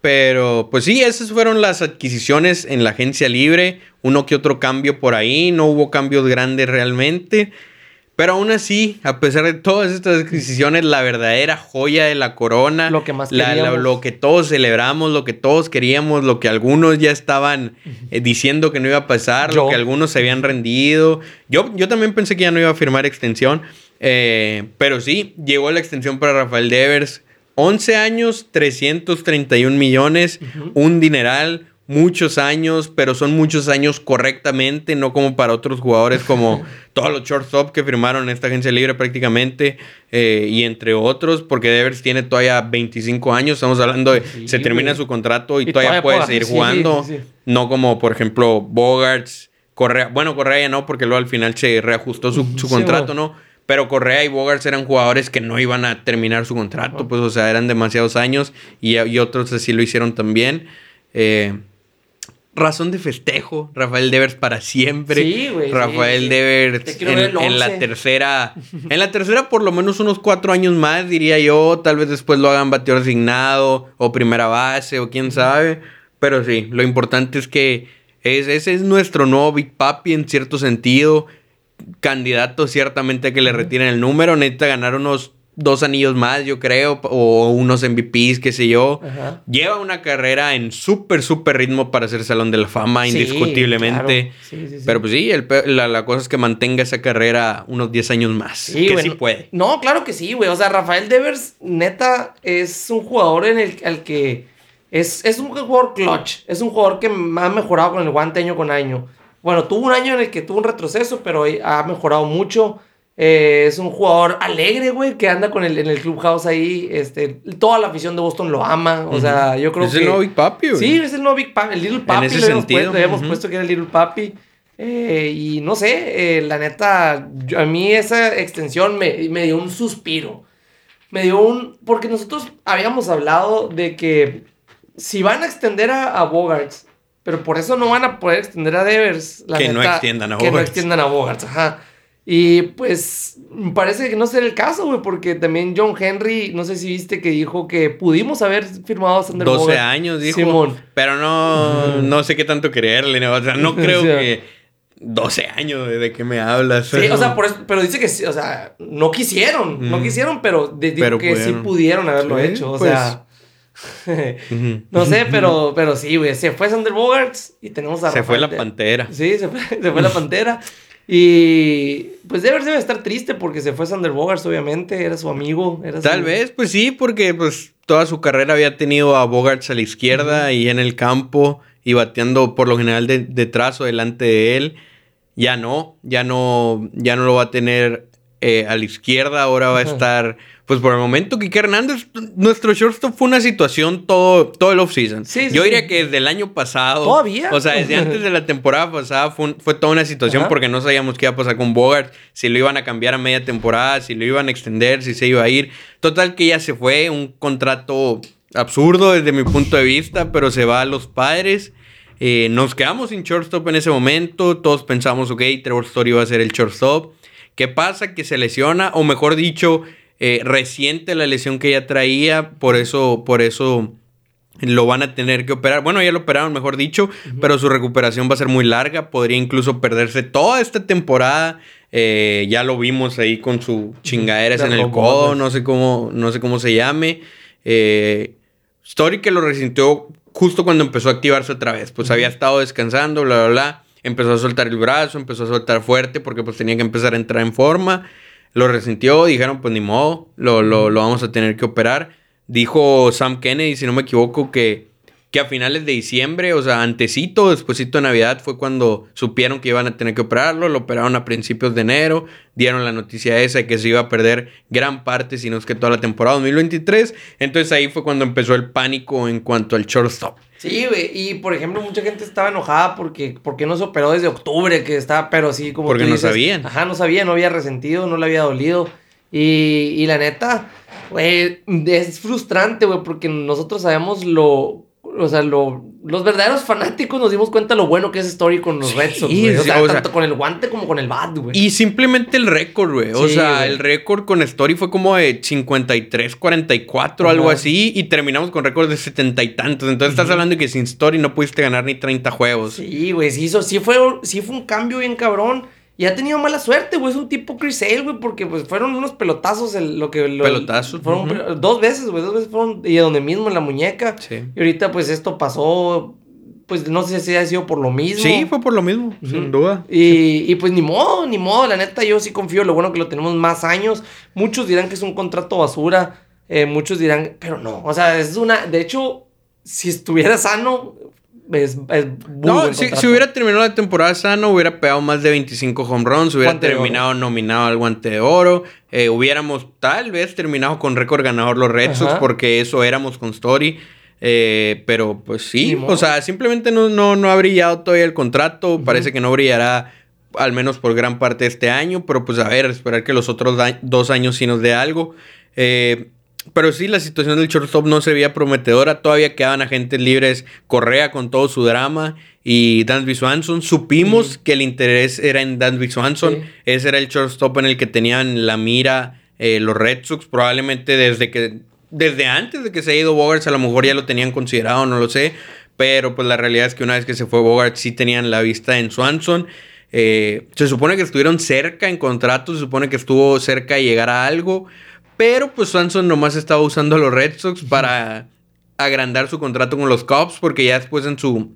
Pero, pues sí, esas fueron las adquisiciones en la agencia libre. Uno que otro cambio por ahí. No hubo cambios grandes realmente. Pero aún así, a pesar de todas estas adquisiciones, la verdadera joya de la corona, lo que más lo que todos celebramos, lo que todos queríamos, lo que algunos ya estaban eh, diciendo que no iba a pasar, lo que algunos se habían rendido. Yo, yo también pensé que ya no iba a firmar extensión, eh, pero sí, llegó la extensión para Rafael Devers. 11 años, 331 millones, un dineral muchos años, pero son muchos años correctamente, no como para otros jugadores como [LAUGHS] todos los shortstop que firmaron en esta agencia libre prácticamente, eh, y entre otros, porque Devers tiene todavía 25 años, estamos hablando de, se termina su contrato y, todavía, puede seguir jugando, no como por ejemplo Bogarts, Correa, bueno, Correa ya no, porque luego al final se reajustó su, contrato, ¿no? Pero Correa y Bogarts eran jugadores que no iban a terminar su contrato, pues, o sea, eran demasiados años y, y otros así lo hicieron también. Eh, razón de festejo. Rafael Devers para siempre. Sí, güey. Rafael Devers en, la tercera. En la tercera, por lo menos unos cuatro años más, diría yo. Tal vez después lo hagan bateador asignado o primera base o quién sabe. Pero sí, lo importante es que ese es nuestro nuevo Big Papi en cierto sentido. Candidato ciertamente a que le retiren el número. Necesita ganar unos dos anillos más, yo creo, o unos MVPs, qué sé yo. Ajá. Lleva una carrera en súper, súper ritmo para ser Salón de la Fama, Sí, indiscutiblemente. claro. Sí, sí. Pero pues sí, el la, la cosa es que mantenga esa carrera unos 10 años más. Que sí puede. No, claro que sí, güey. O sea, Rafael Devers, neta, es un jugador en el al que. Es, es un jugador clutch. Es un jugador que ha mejorado con el guante año con año. Bueno, tuvo un año en el que tuvo un retroceso, pero ha mejorado mucho. Eh, es un jugador alegre, güey, que anda con el, en el clubhouse ahí. Este, toda la afición de Boston lo ama. O sea, yo creo es que. el nuevo Big Papi, güey. Sí, es el nuevo Big Papi, el Little Papi. ese le sentido, puesto, le ujú. puesto que era el Little Papi. Eh, y no sé, eh, la neta, yo- a mí esa extensión me, me dio un suspiro. Me dio un... Porque nosotros habíamos hablado de que si van a extender a, a Bogarts, pero por eso no van a poder extender a Devers. La Que no extiendan a Que no extiendan a Bogarts, ajá. Y pues parece que no será el caso, güey, porque también John Henry, no sé si viste que dijo que pudimos haber firmado a Sander 12 Bogaerts. años, dijo. Simón. Pero no, no sé qué tanto creerle. ¿no? O sea, no [LAUGHS] creo que 12 años de, qué me hablas. Sí, o sea, por eso, pero dice que sí, o sea, no quisieron, no quisieron, pero de- Pero que sí pudieron. haberlo Sí, hecho, o pues. sea. [LAUGHS] No sé, pero, pero sí, güey, se fue Sander Bogarts y tenemos a Se fue la pantera. Sí, se fue, [LAUGHS] se fue la pantera. Y pues Devers debe estar triste porque se fue Sander Bogarts, obviamente, era su amigo. Era Tal su- vez, pues sí, porque pues toda su carrera había tenido a Bogarts a la izquierda y en el campo y bateando por lo general de, detrás o delante de él. Ya no, ya no, ya no lo va a tener eh, a la izquierda, ahora va a estar, pues por el momento, Kike Hernández, nuestro shortstop fue una situación todo, todo el offseason. Sí, sí, Yo sí. diría que desde el año pasado. ¿Todavía? O sea, desde antes de la temporada pasada fue, un- fue toda una situación Ajá. porque no sabíamos qué iba a pasar con Bogart, si lo iban a cambiar a media temporada, si lo iban a extender, si se iba a ir. Total que ya se fue, un contrato absurdo desde mi punto de vista, pero se va a los padres. Eh, nos quedamos sin shortstop en ese momento, todos pensamos, ok, Trevor Story va a ser el shortstop. ¿Qué pasa? Que se lesiona, o mejor dicho, eh, reciente la lesión que ya traía, por eso, por eso lo van a tener que operar. Bueno, ya lo operaron, mejor dicho, pero su recuperación va a ser muy larga. Podría incluso perderse toda esta temporada. Eh, ya lo vimos ahí con su chingaderas De en el codo, no sé cómo, no sé cómo se llame. Eh, Story que lo resintió justo cuando empezó a activarse otra vez. Pues había estado descansando, bla, bla, bla. Empezó a soltar el brazo, empezó a soltar fuerte porque pues tenía que empezar a entrar en forma. Lo resintió, dijeron pues ni modo, lo, lo, lo vamos a tener que operar. Dijo Sam Kennedy, si no me equivoco, que, que a finales de diciembre, o sea, antecito, despuesito de Navidad, fue cuando supieron que iban a tener que operarlo. Lo operaron a principios de enero, dieron la noticia esa de que se iba a perder gran parte, si no es que toda la temporada 2023. Entonces ahí fue cuando empezó el pánico en cuanto al shortstop. Sí, güey. Y por ejemplo, mucha gente estaba enojada porque, porque no se operó desde octubre, que estaba, pero sí, como Porque tú no dices, sabían. Ajá, no sabía, no había resentido, no le había dolido. Y, y la neta, güey, es frustrante, güey, porque nosotros sabemos lo. O sea, lo, los verdaderos fanáticos nos dimos cuenta lo bueno que es Story con los Sí, Red Sox, güey. O sí, sea, o sea- tanto con el guante como con el bat, güey. Y simplemente el récord, güey. O Sí, sea, güey. el récord con Story fue como de 53, 44, Ajá. algo así. Y terminamos con récord de 70 y tantos. Entonces estás hablando de que sin Story no pudiste ganar ni 30 juegos. Sí, güey, sí, hizo, sí, fue, sí fue un cambio bien cabrón. Y ha tenido mala suerte, güey. Es un tipo Chris Sale, güey, porque pues fueron unos pelotazos el- lo que... Lo, Pelotazos, Fueron ujú. pe- dos veces, güey. Dos veces fueron... Y donde mismo, en la muñeca. Sí. Y ahorita pues esto pasó... Pues no sé si ha sido por lo mismo. Sí, fue por lo mismo, sin duda. Y, y pues ni modo, ni modo. La neta, yo sí confío. Lo bueno que lo tenemos más años. Muchos dirán que es un contrato basura. eh, muchos dirán, pero no. O sea, es una... De hecho, si estuviera sano, es, es muy No, buen si, hubiera terminado la temporada sano, hubiera pegado más de 25 home runs, hubiera Guante terminado nominado al guante de oro, eh, hubiéramos tal vez terminado con récord ganador los Red Sox, Ajá. porque eso éramos con Story. eh, pero pues sí, o sea, simplemente no, no, no ha brillado todavía el contrato, parece que no brillará al menos por gran parte de este año, pero pues a ver, esperar que los otros dos años sí nos dé algo. Eh, pero sí, la situación del shortstop no se veía prometedora. Todavía quedaban agentes libres. Correa con todo su drama. Y Dansby Swanson. Supimos que el interés era en Dansby Swanson. Sí. Ese era el shortstop en el que tenían la mira eh, los Red Sox. Probablemente desde que. Desde antes de que se haya ido Bogarts, a lo mejor ya lo tenían considerado, no lo sé. Pero pues la realidad es que una vez que se fue Bogart, sí tenían la vista en Swanson. Eh, se supone que estuvieron cerca en contrato, se supone que estuvo cerca de llegar a algo. Pero pues Swanson nomás estaba usando a los Red Sox para agrandar su contrato con los Cubs, porque ya después en su,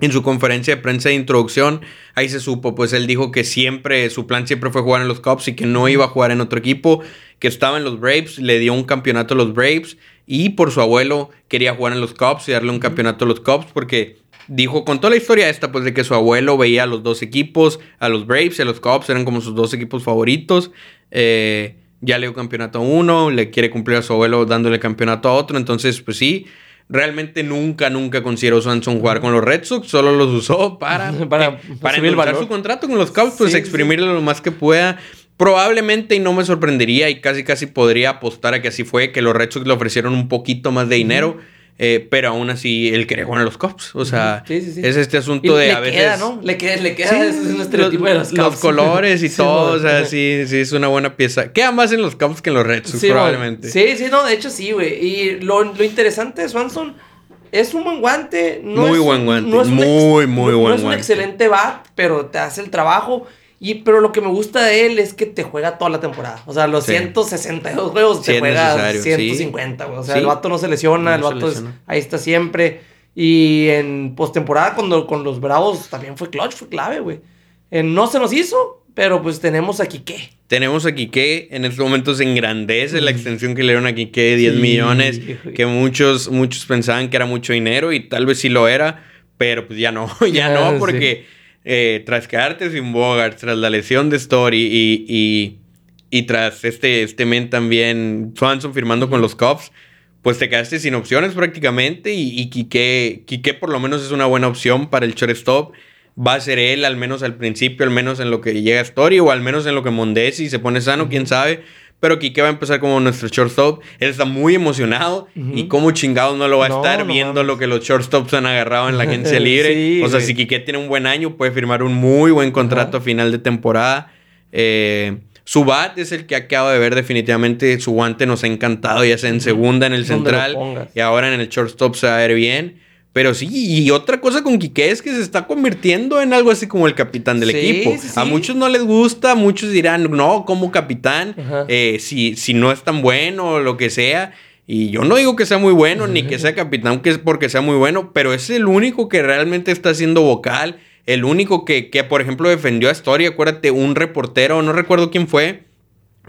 en su conferencia de prensa de introducción, ahí se supo, pues él dijo que siempre, su plan siempre fue jugar en los Cubs y que no iba a jugar en otro equipo, que estaba en los Braves, le dio un campeonato a los Braves y por su abuelo quería jugar en los Cubs y darle un campeonato a los Cubs porque dijo, contó la historia esta, pues de que su abuelo veía a los dos equipos, a los Braves y a los Cubs, eran como sus dos equipos favoritos. Eh, ya le dio campeonato a uno, le quiere cumplir a su abuelo dándole campeonato a otro, entonces pues sí. Realmente nunca, nunca consideró Swanson jugar con los Red Sox, solo los usó [LAUGHS] para, [LAUGHS] para, para su contrato con los Cubs, pues exprimirle lo más que pueda. Probablemente, y no me sorprendería, y casi casi podría apostar a que así fue, que los Red Sox le ofrecieron un poquito más de dinero. Eh, pero aún así él quería jugar a los Cops. O sea, es este asunto de le a veces. Queda, ¿no? Le queda, le queda es un estereotipo de los Cops. Los colores y [LAUGHS] todo. o sea, sí, sí, es una buena pieza. Queda más en los Cops que en los Red Sox, probablemente. Sí, sí, no, de hecho sí, güey. Y lo, lo, interesante de Swanson es un buen guante. No muy es, buen guante. No es muy, muy buen guante. No es un excelente bat, pero te hace el trabajo. Y, pero lo que me gusta de él es que te juega toda la temporada. O sea, los 162 juegos te juega 150, güey. O sea, el vato no se lesiona, el vato ahí está siempre. Y en postemporada, cuando con los Bravos también fue clutch, fue clave, güey. no se nos hizo, pero pues tenemos a Quique. Tenemos a Quique, en estos momentos engrandece la extensión que le dieron a Quique de 10 millones, que muchos, muchos pensaban que era mucho dinero y tal vez sí lo era, pero pues ya no, [LAUGHS] ya, no, porque eh, tras quedarte sin Bogart, tras la lesión de Story y, y, tras este, este men también, Swanson firmando con los Cubs, pues te quedaste sin opciones prácticamente y, y Quique, por lo menos es una buena opción para el shortstop. Va a ser él, al menos al principio, al menos en lo que llega Story o al menos en lo que Mondesi se pone sano, quién sabe. Pero Kike va a empezar como nuestro shortstop. Él está muy emocionado. Y como chingados no lo va a estar viendo lo que los shortstops han agarrado en la agencia [LAUGHS] libre. o sea, si Kike tiene un buen año, puede firmar un muy buen contrato a final de temporada. Eh, su bat es el que ha quedado de ver definitivamente. Su guante nos ha encantado, ya sea en segunda, en el central. Y ahora en el shortstop se va a ver bien. Pero sí, y otra cosa con Quique es que se está convirtiendo en algo así como el capitán del equipo. A muchos no les gusta, muchos dirán, no, como capitán, eh, si, si no es tan bueno o lo que sea. Y yo no digo que sea muy bueno, ni que sea [LAUGHS] capitán que es porque sea muy bueno, pero es el único que realmente está siendo vocal. El único que, que por ejemplo, defendió a Story. Acuérdate, un reportero, no recuerdo quién fue,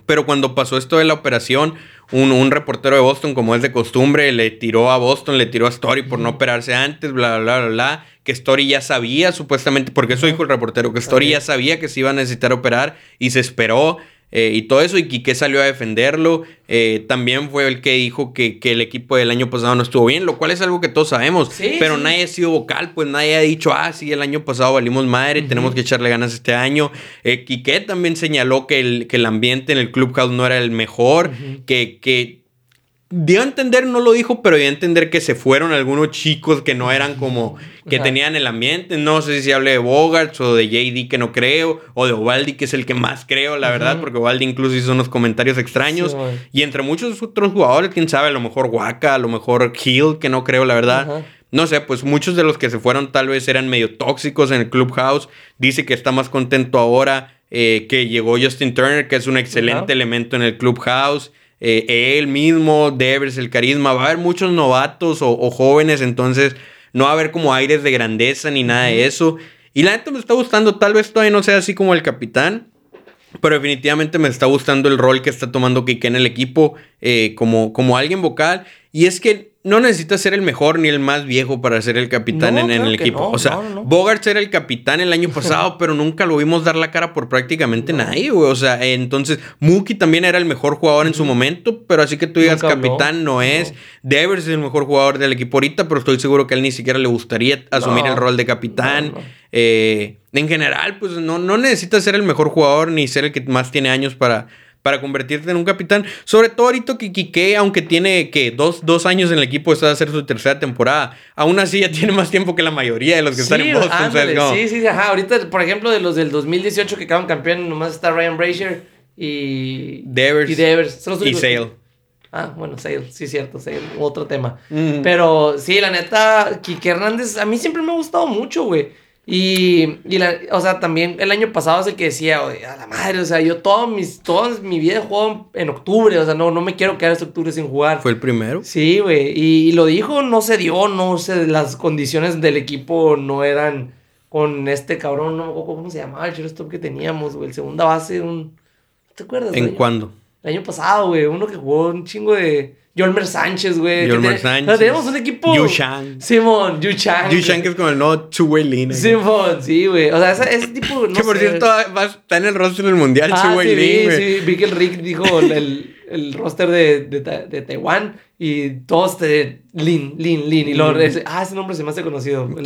pero cuando pasó esto de la operación, un, reportero de Boston, como es de costumbre, le tiró a Boston, le tiró a Story por no operarse antes, bla, bla, bla, bla. Que Story ya sabía, supuestamente, porque eso dijo el reportero, que Story ya sabía que se iba a necesitar operar y se esperó. Eh, y todo eso, y Quique salió a defenderlo. Eh, también fue el que dijo que, el equipo del año pasado no estuvo bien, lo cual es algo que todos sabemos. pero nadie ha sido vocal, pues nadie ha dicho, ah, sí, el año pasado valimos madre, tenemos que echarle ganas este año. Eh, Quique también señaló que el, que el ambiente en el Clubhouse no era el mejor, que, que dio a entender, no lo dijo, pero dio a entender que se fueron algunos chicos que no eran como, que tenían el ambiente. No sé si hable de Bogarts o de JD, que no creo, o de Ovaldi, que es el que más creo, la verdad, porque Ovaldi incluso hizo unos comentarios extraños. y entre muchos otros jugadores, quién sabe, a lo mejor Waka, a lo mejor Hill, que no creo, la verdad. No sé, pues muchos de los que se fueron tal vez eran medio tóxicos en el Clubhouse. Dice que está más contento ahora eh, que llegó Justin Turner, que es un excelente elemento en el Clubhouse. Eh, él mismo, Devers, el carisma, va a haber muchos novatos o, jóvenes, entonces no va a haber como aires de grandeza ni nada de eso. Y la neta me está gustando, tal vez todavía no sea así como el capitán, pero definitivamente me está gustando el rol que está tomando Kike en el equipo eh, como, como alguien vocal. Y es que no necesita ser el mejor ni el más viejo para ser el capitán en, el equipo. o sea, Bogart era el capitán el año [LAUGHS] pasado, pero nunca lo vimos dar la cara por prácticamente nadie, güey. O sea, entonces Mookie también era el mejor jugador en su momento, pero así que tú digas capitán no es. Devers es el mejor jugador del equipo ahorita, pero estoy seguro que a él ni siquiera le gustaría asumir el rol de capitán. Eh, en general, pues no, no necesita ser el mejor jugador ni ser el que más tiene años para para convertirte en un capitán. Sobre todo ahorita que Quique, aunque tiene que dos, dos, años en el equipo, está a hacer su tercera temporada. Aún así ya tiene más tiempo que la mayoría de los que están en Boston. Sí, sí, ajá. Ahorita, por ejemplo, de los del 2018 que quedaron campeón, nomás está Ryan Brazier y... Devers. Y Devers. y Sale. Ah, bueno, Sale, sí, cierto, Sale, otro tema. Pero sí, la neta, Quique Hernández, a mí siempre me ha gustado mucho, güey. Y, y la, o sea, también el año pasado es el que decía, a la madre, o sea, yo todo mis, toda mi vida he jugado en octubre, o sea, no, no me quiero quedar este octubre sin jugar. Fue el primero. Sí, güey, y, y, lo dijo, no se dio, no sé, las condiciones del equipo no eran con este cabrón, no cómo se llamaba el shortstop que teníamos, güey, el segunda base, un... ¿Te acuerdas? ¿En cuándo? El año pasado, güey, uno que jugó un chingo de... Jolmer Sánchez, güey. Jolmer Sánchez. tenemos un equipo. Yu Shang. Simón, Yu Shang. Yu Shang es como el nuevo two-way lean. Simón, sí, güey. O sea, ese, ese tipo. No que por sé. cierto va, está en el roster del mundial, ah, sí, lean, güey. Sí, vi que el Rick dijo el, el roster de, de, de, Taiwán y todos te. Lean, lean, lean. Y luego, ese, ah, ese nombre se me hace conocido. El.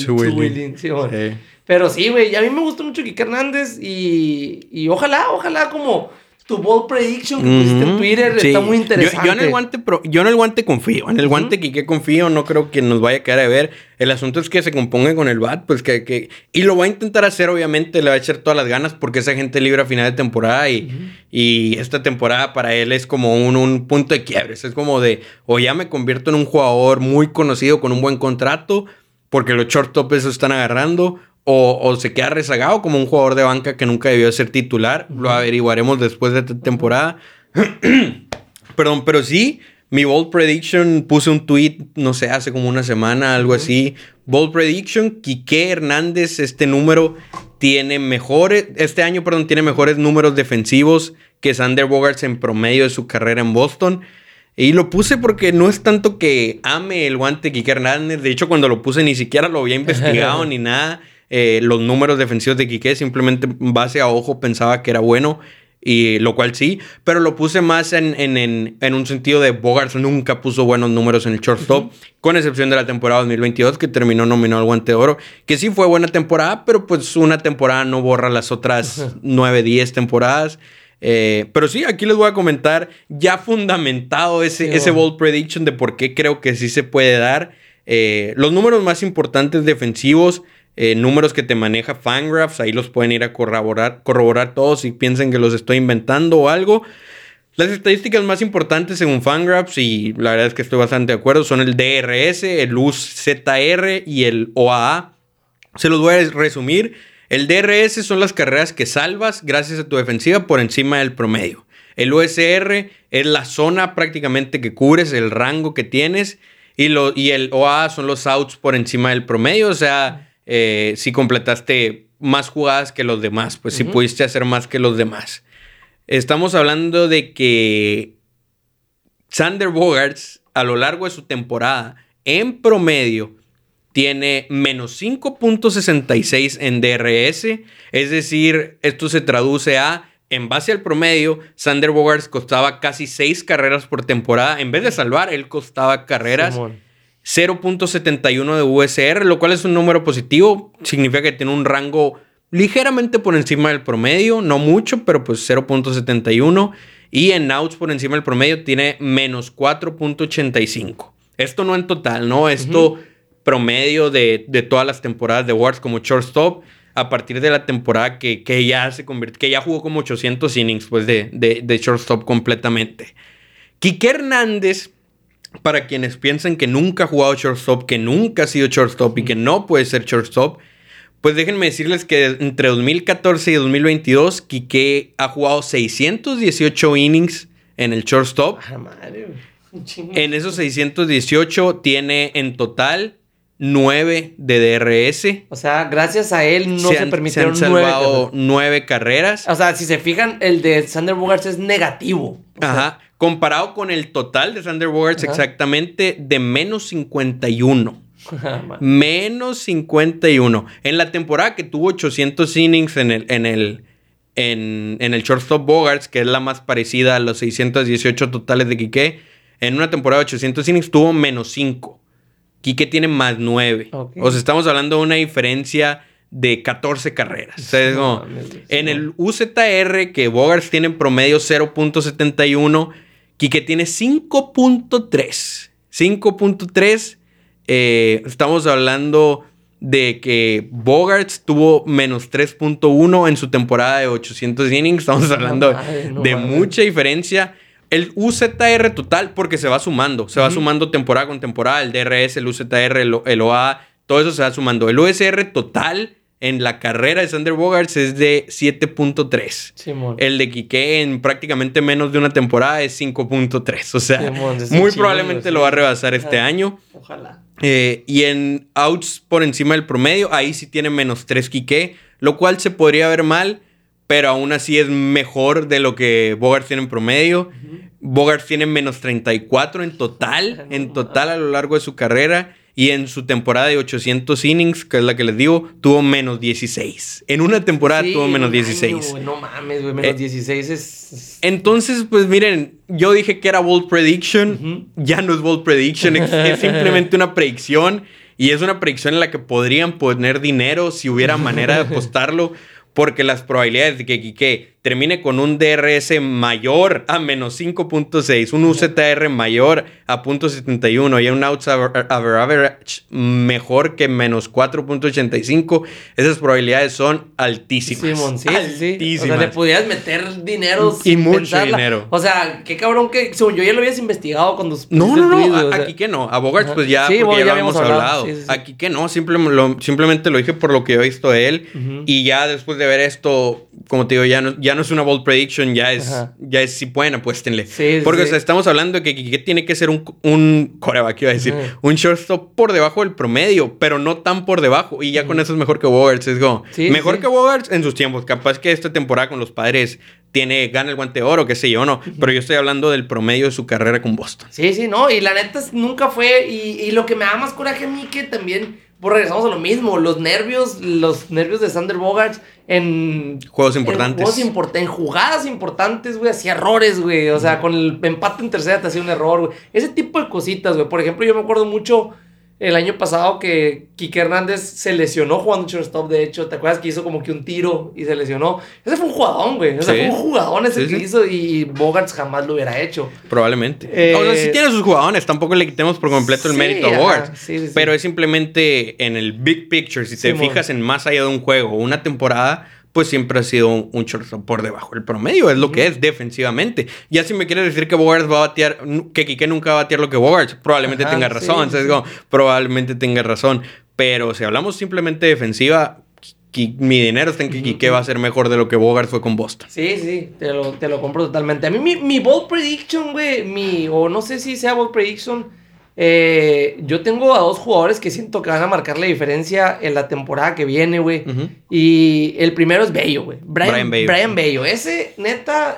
Simón. Sí. Pero sí, güey. A mí me gustó mucho Kike Hernández y, y ojalá, ojalá como tu ball prediction que pusiste en. Twitter Sí. está muy interesante. yo en el guante pro- yo en el guante confío. En el guante Quique confío. No creo que nos vaya a quedar a ver. El asunto es que se componga con el bat. Pues que, que- Y lo va a intentar hacer, obviamente. Le va a echar todas las ganas porque esa gente libre a final de temporada. Y, y esta temporada para él es como un, un punto de quiebres. Es como de, o ya me convierto en un jugador muy conocido con un buen contrato. Porque los shortstop eso están agarrando. O, o se queda rezagado como un jugador de banca que nunca debió ser titular. Lo averiguaremos después de esta temporada. [CLEARS THROAT] Perdón, pero sí, mi bold prediction puse un tweet, no sé, hace como una semana, algo así. Bold prediction, Quique Hernández, este número tiene mejores, este año, perdón, tiene mejores números defensivos que Sander Bogarts en promedio de su carrera en Boston. Y lo puse porque no es tanto que ame el guante Quique Hernández. De hecho, cuando lo puse ni siquiera lo había investigado [LAUGHS] ni nada. Eh, los números defensivos de Quique, simplemente en base a ojo pensaba que era bueno. Y lo cual sí, pero lo puse más en, en, en, en un sentido de Bogarts nunca puso buenos números en el shortstop, con excepción de la temporada 2022 que terminó nominado al guante de oro, que sí fue buena temporada, pero pues una temporada no borra las otras 9, 10 temporadas. Eh, pero sí, aquí les voy a comentar ya fundamentado ese, Sí, ese bold prediction de por qué creo que sí se puede dar. Eh, los números más importantes defensivos, eh, números que te maneja Fangraphs, ahí los pueden ir a corroborar, corroborar todos si piensan que los estoy inventando o algo. Las estadísticas más importantes según Fangraphs, y la verdad es que estoy bastante de acuerdo, son el DRS, el UZR y el OAA. Se los voy a resumir. El DRS son las carreras que salvas gracias a tu defensiva por encima del promedio. El USR es la zona prácticamente que cubres, el rango que tienes. Y, lo, y el OA son los outs por encima del promedio. O sea, eh, si completaste más jugadas que los demás, pues si pudiste hacer más que los demás. Estamos hablando de que Sander Bogarts a lo largo de su temporada en promedio tiene menos 5.66 en DRS. Es decir, esto se traduce a, en base al promedio, Sander Bogarts costaba casi 6 carreras por temporada. En vez de salvar, él costaba carreras. Simón. 0.71 de USR, lo cual es un número positivo. Significa que tiene un rango ligeramente por encima del promedio, no mucho, pero pues 0.71. Y en outs por encima del promedio tiene menos 4.85. Esto no en total, ¿no? Esto promedio de, de todas las temporadas de Wars como shortstop a partir de la temporada que, que ya se convirtió, que ya jugó como 800 innings pues de, de, de shortstop completamente. Quique Hernández, para quienes piensan que nunca ha jugado shortstop, que nunca ha sido shortstop y que no puede ser shortstop, pues déjenme decirles que entre 2014 y 2022, Quique ha jugado 618 innings en el shortstop. Ah, madre. En esos 618 tiene en total 9 de DRS. O sea, gracias a él no se, han, permitieron se han nueve salvado carreras. 9 carreras. O sea, si se fijan, el de Sander Bogarts es negativo. O sea, Ajá. Comparado con el total de Sander Bogarts, Ajá. exactamente de menos 51. [LAUGHS] madre. Menos 51. En la temporada que tuvo 800 innings en el, en el, en, en el shortstop Bogarts, que es la más parecida a los 618 totales de Quique, en una temporada de 800 innings tuvo menos 5. Quique tiene más 9. Ok. O sea, estamos hablando de una diferencia de 14 carreras. O sea, es No como- mames, güey, en el UZR, que Bogarts tiene en promedio 0.71, Quique tiene 5.3. 5.3. eh, estamos hablando de que Bogarts tuvo menos 3.1 en su temporada de 800 innings. Estamos hablando madre, de mucha diferencia. El UZR total, porque se va sumando, se va sumando temporada con temporada, el DRS, el UZR, el, el OA, todo eso se va sumando. El USR total en la carrera de Sander Bogarts es de 7.3. Simón. El de Quique en prácticamente menos de una temporada es 5.3. O sea, Simón, muy probablemente lo va a rebasar este año. Ojalá. Eh, y en outs por encima del promedio, ahí sí tiene menos 3 Quique, lo cual se podría ver mal, pero aún así es mejor de lo que Bogarts tiene en promedio. Bogarts tiene menos 34 en total, [LAUGHS] en total a lo largo de su carrera. Y en su temporada de 800 innings, que es la que les digo, tuvo menos 16. En una temporada Sí, tuvo menos un año, 16. güey, no mames, güey. Menos Eh, 16 es. es- Entonces, pues miren, yo dije que era bold prediction, ya no es bold prediction, es, es [LAUGHS] simplemente una predicción y es una predicción en la que podrían poner dinero si hubiera manera de apostarlo, [LAUGHS] porque las probabilidades de que Quique termine con un DRS mayor a menos 5.6, un UZR mayor a .71 y un outs aver- average mejor que menos 4.85, esas probabilidades son altísimas. Simón, sí, sí, sí. O sea, Altísimas. le pudieras meter dinero Y mucho pensarla. dinero. O sea, qué cabrón que, según yo, ya lo habías investigado cuando No, no, no, tweet, a- o sea. aquí que no. A Bogarts, pues ya, Sí, porque ya ya habíamos hablado. hablado. Aquí que no, simple- lo- simplemente lo dije por lo que yo he visto de él. Ujú. Y ya después de ver esto, como te digo, ya no, ya no es una bold prediction, ya es, Ajá. ya es si pueden, apuéstenle. Sí, porque sí. o sea, estamos hablando de que Quique tiene que ser un, un coreback, iba a decir, Ajá. un shortstop por debajo del promedio, pero no tan por debajo. Y ya con eso es mejor que Bogarts. Es como, Sí, mejor que Bogarts en sus tiempos. Capaz que esta temporada con los padres tiene, gana el guante de oro, qué sé yo, no. Pero yo estoy hablando del promedio de su carrera con Boston. Sí, sí, no, y la neta nunca fue, y, y lo que me da más coraje a mí que también, pues regresamos a lo mismo, los nervios, los nervios de Sander Bogarts en... Juegos En, importantes. juegos import- en jugadas importantes, güey, hacía errores, güey. O sea, con el empate en tercera te hacía un error, güey. Ese tipo de cositas, güey. Por ejemplo, yo me acuerdo mucho el año pasado que Quique Hernández se lesionó jugando shortstop, de hecho. ¿Te acuerdas que hizo como que un tiro y se lesionó? Ese fue un jugadón, güey. O sea, Sí. fue un jugadón ese Sí, que sí. hizo y Bogarts jamás lo hubiera hecho. Probablemente. Eh, o sea, sí tiene sus jugadores, tampoco le quitemos por completo el mérito a Bogarts. Pero es simplemente en el big picture, si te fijas en más allá de un juego una temporada, pues siempre ha sido un, un shortstop por debajo del promedio, es lo que es defensivamente. Ya si me quieres decir que Bogarts va a batear, que Quique nunca va a batear lo que Bogarts, probablemente Ajá, tenga razón, sí. probablemente tenga razón. Pero si hablamos simplemente defensiva, mi dinero está en que. Quique va a ser mejor de lo que Bogarts fue con Boston. Sí, sí, te lo, te lo compro totalmente. A mí, mi, mi bold prediction, güey, mi, o no sé si sea bold prediction, eh, yo tengo a dos jugadores que siento que van a marcar la diferencia en la temporada que viene, güey. Y el primero es Bello, güey. Brian, Brian Bello. Brian Bello. Ese, neta,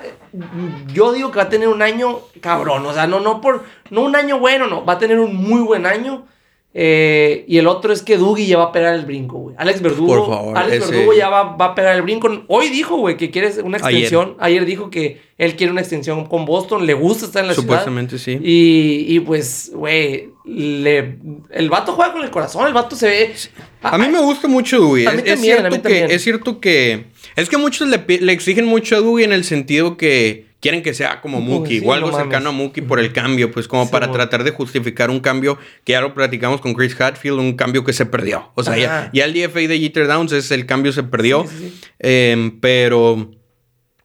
yo digo que va a tener un año cabrón. O sea, no, no por. No un año bueno, no. Va a tener un muy buen año. Eh, y el otro es que Dougie ya va a pegar el brinco, güey. Alex Verdugo. Por favor, Alex ese- Verdugo ya va, va a pegar el brinco. Hoy dijo, güey, que quiere una extensión. Ayer. dijo que él quiere una extensión con Boston. Le gusta estar en la ciudad. Supuestamente sí. Y, y pues, güey, le- el vato juega con el corazón. El vato se ve. A mí me gusta mucho. A mí Es, es también, a cierto que, es cierto que. Es que muchos le, le exigen mucho a Dewey en el sentido que quieren que sea como Mookie sí, o algo no cercano a. Mookie por el cambio, pues como Sí, para tratar de justificar un cambio que ya lo platicamos con Chris Hatfield, un cambio que se perdió. O sea, ya, ya el DFA de Jeter Downs es el cambio se perdió. Sí. Eh, pero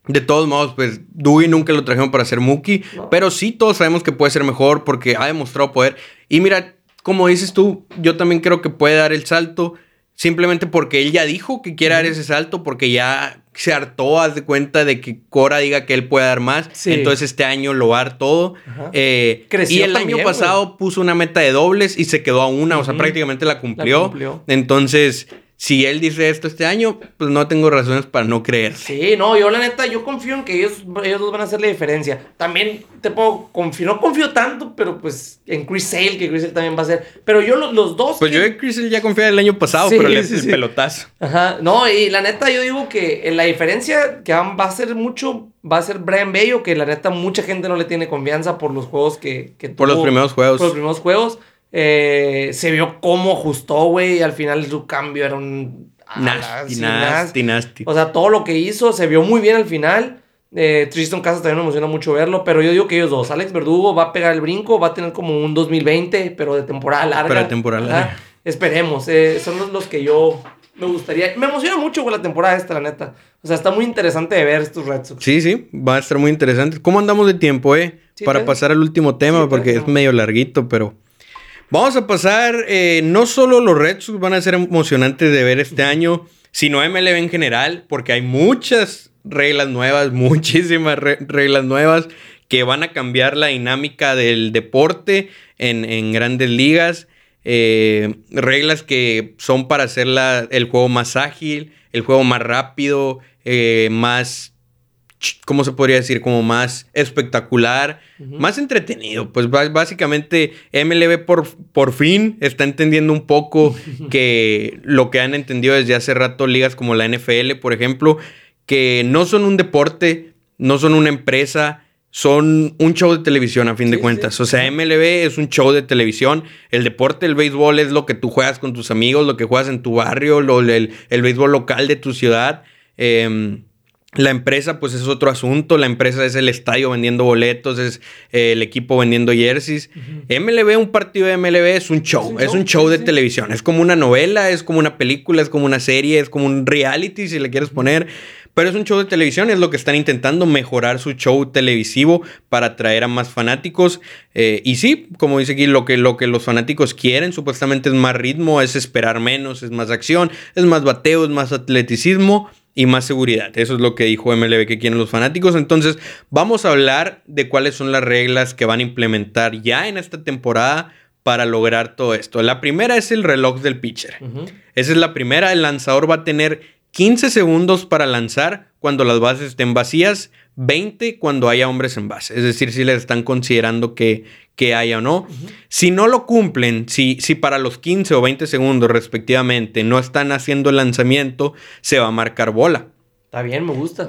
de todos modos, pues Dewey nunca lo trajeron para ser Mookie. No. Pero sí todos sabemos que puede ser mejor porque ha demostrado poder. Y mira, como dices tú, yo también creo que puede dar el salto. Simplemente porque él ya dijo que quiere dar ese salto, porque ya se hartó, haz de cuenta de que Cora diga que él puede dar más. Sí. Entonces este año lo va a dar todo. Eh, Creció y el también, año pasado puso una meta de dobles y se quedó a una, o sea, prácticamente la cumplió. cumplió. Entonces, si él dice esto este año, pues no tengo razones para no creer. Sí, no, yo la neta, yo confío en que ellos, ellos dos van a hacer la diferencia. También te puedo confiar, no confío tanto, pero pues en Chris Sale, que Chris Sale también va a ser. Pero yo lo- los dos. Pues que- yo de Chris ya confiaba el año pasado, Sí, pero le sí, el sí. pelotazo. Ajá, no, y la neta, yo digo que eh, la diferencia que va a ser mucho, va a ser Brian Bello, que la neta, mucha gente no le tiene confianza por los juegos que, que Por los primeros juegos. Por los primeros juegos. Eh, se vio cómo ajustó, güey, y al final su cambio era un. Nasty, nasty, nasty. O sea, todo lo que hizo se vio muy bien al final. Eh, Tristan Casas también me emociona mucho verlo, pero yo digo que ellos dos, Alex Verdugo va a pegar el brinco, va a tener como un 2020, pero de temporada larga. Pero de temporada larga. Esperemos, eh, son los, los que yo me gustaría. Me emociona mucho con la temporada esta, la neta. O sea, está muy interesante de ver estos Red Sox. Sí, sí, va a estar muy interesante. ¿Cómo andamos de tiempo, eh? Sí, Para pero- pasar al último tema, Sí, porque es medio larguito, pero... Vamos a pasar, eh, no solo los Red Sox van a ser emocionantes de ver este año, sino MLB en general, porque hay muchas reglas nuevas, [LAUGHS] muchísimas reglas nuevas que van a cambiar la dinámica del deporte en, grandes ligas. Eh, reglas que son para hacer el juego más ágil, el juego más rápido, eh, más ¿cómo se podría decir? Como más espectacular, más entretenido. Pues básicamente MLB por, por fin está entendiendo un poco [LAUGHS] que lo que han entendido desde hace rato ligas como la NFL, por ejemplo, que no son un deporte, no son una empresa, son un show de televisión a fin de cuentas. O sea, MLB es un show de televisión. El deporte, el béisbol es lo que tú juegas con tus amigos, lo que juegas en tu barrio, lo, el, el béisbol local de tu ciudad. Eh, la empresa, pues es otro asunto. La empresa es el estadio vendiendo boletos, es eh, el equipo vendiendo jerseys. MLB, un partido de MLB es un show, es un show, de televisión. Es como una novela, es como una película, es como una serie, es como un reality, si le quieres poner. Pero es un show de televisión, es lo que están intentando mejorar su show televisivo para atraer a más fanáticos. Eh, y sí, como dice aquí, lo que, lo que los fanáticos quieren supuestamente es más ritmo, es esperar menos, es más acción, es más bateo, es más atleticismo y más seguridad. Eso es lo que dijo MLB que quieren los fanáticos. Entonces, vamos a hablar de cuáles son las reglas que van a implementar ya en esta temporada para lograr todo esto. La primera es el reloj del pitcher. Esa es la primera. El lanzador va a tener 15 segundos para lanzar cuando las bases estén vacías, 20 cuando haya hombres en base. Es decir, si les están considerando que, que haya o no. Si no lo cumplen, si, si para los 15 o 20 segundos respectivamente no están haciendo el lanzamiento, se va a marcar bola. Está bien, me gusta.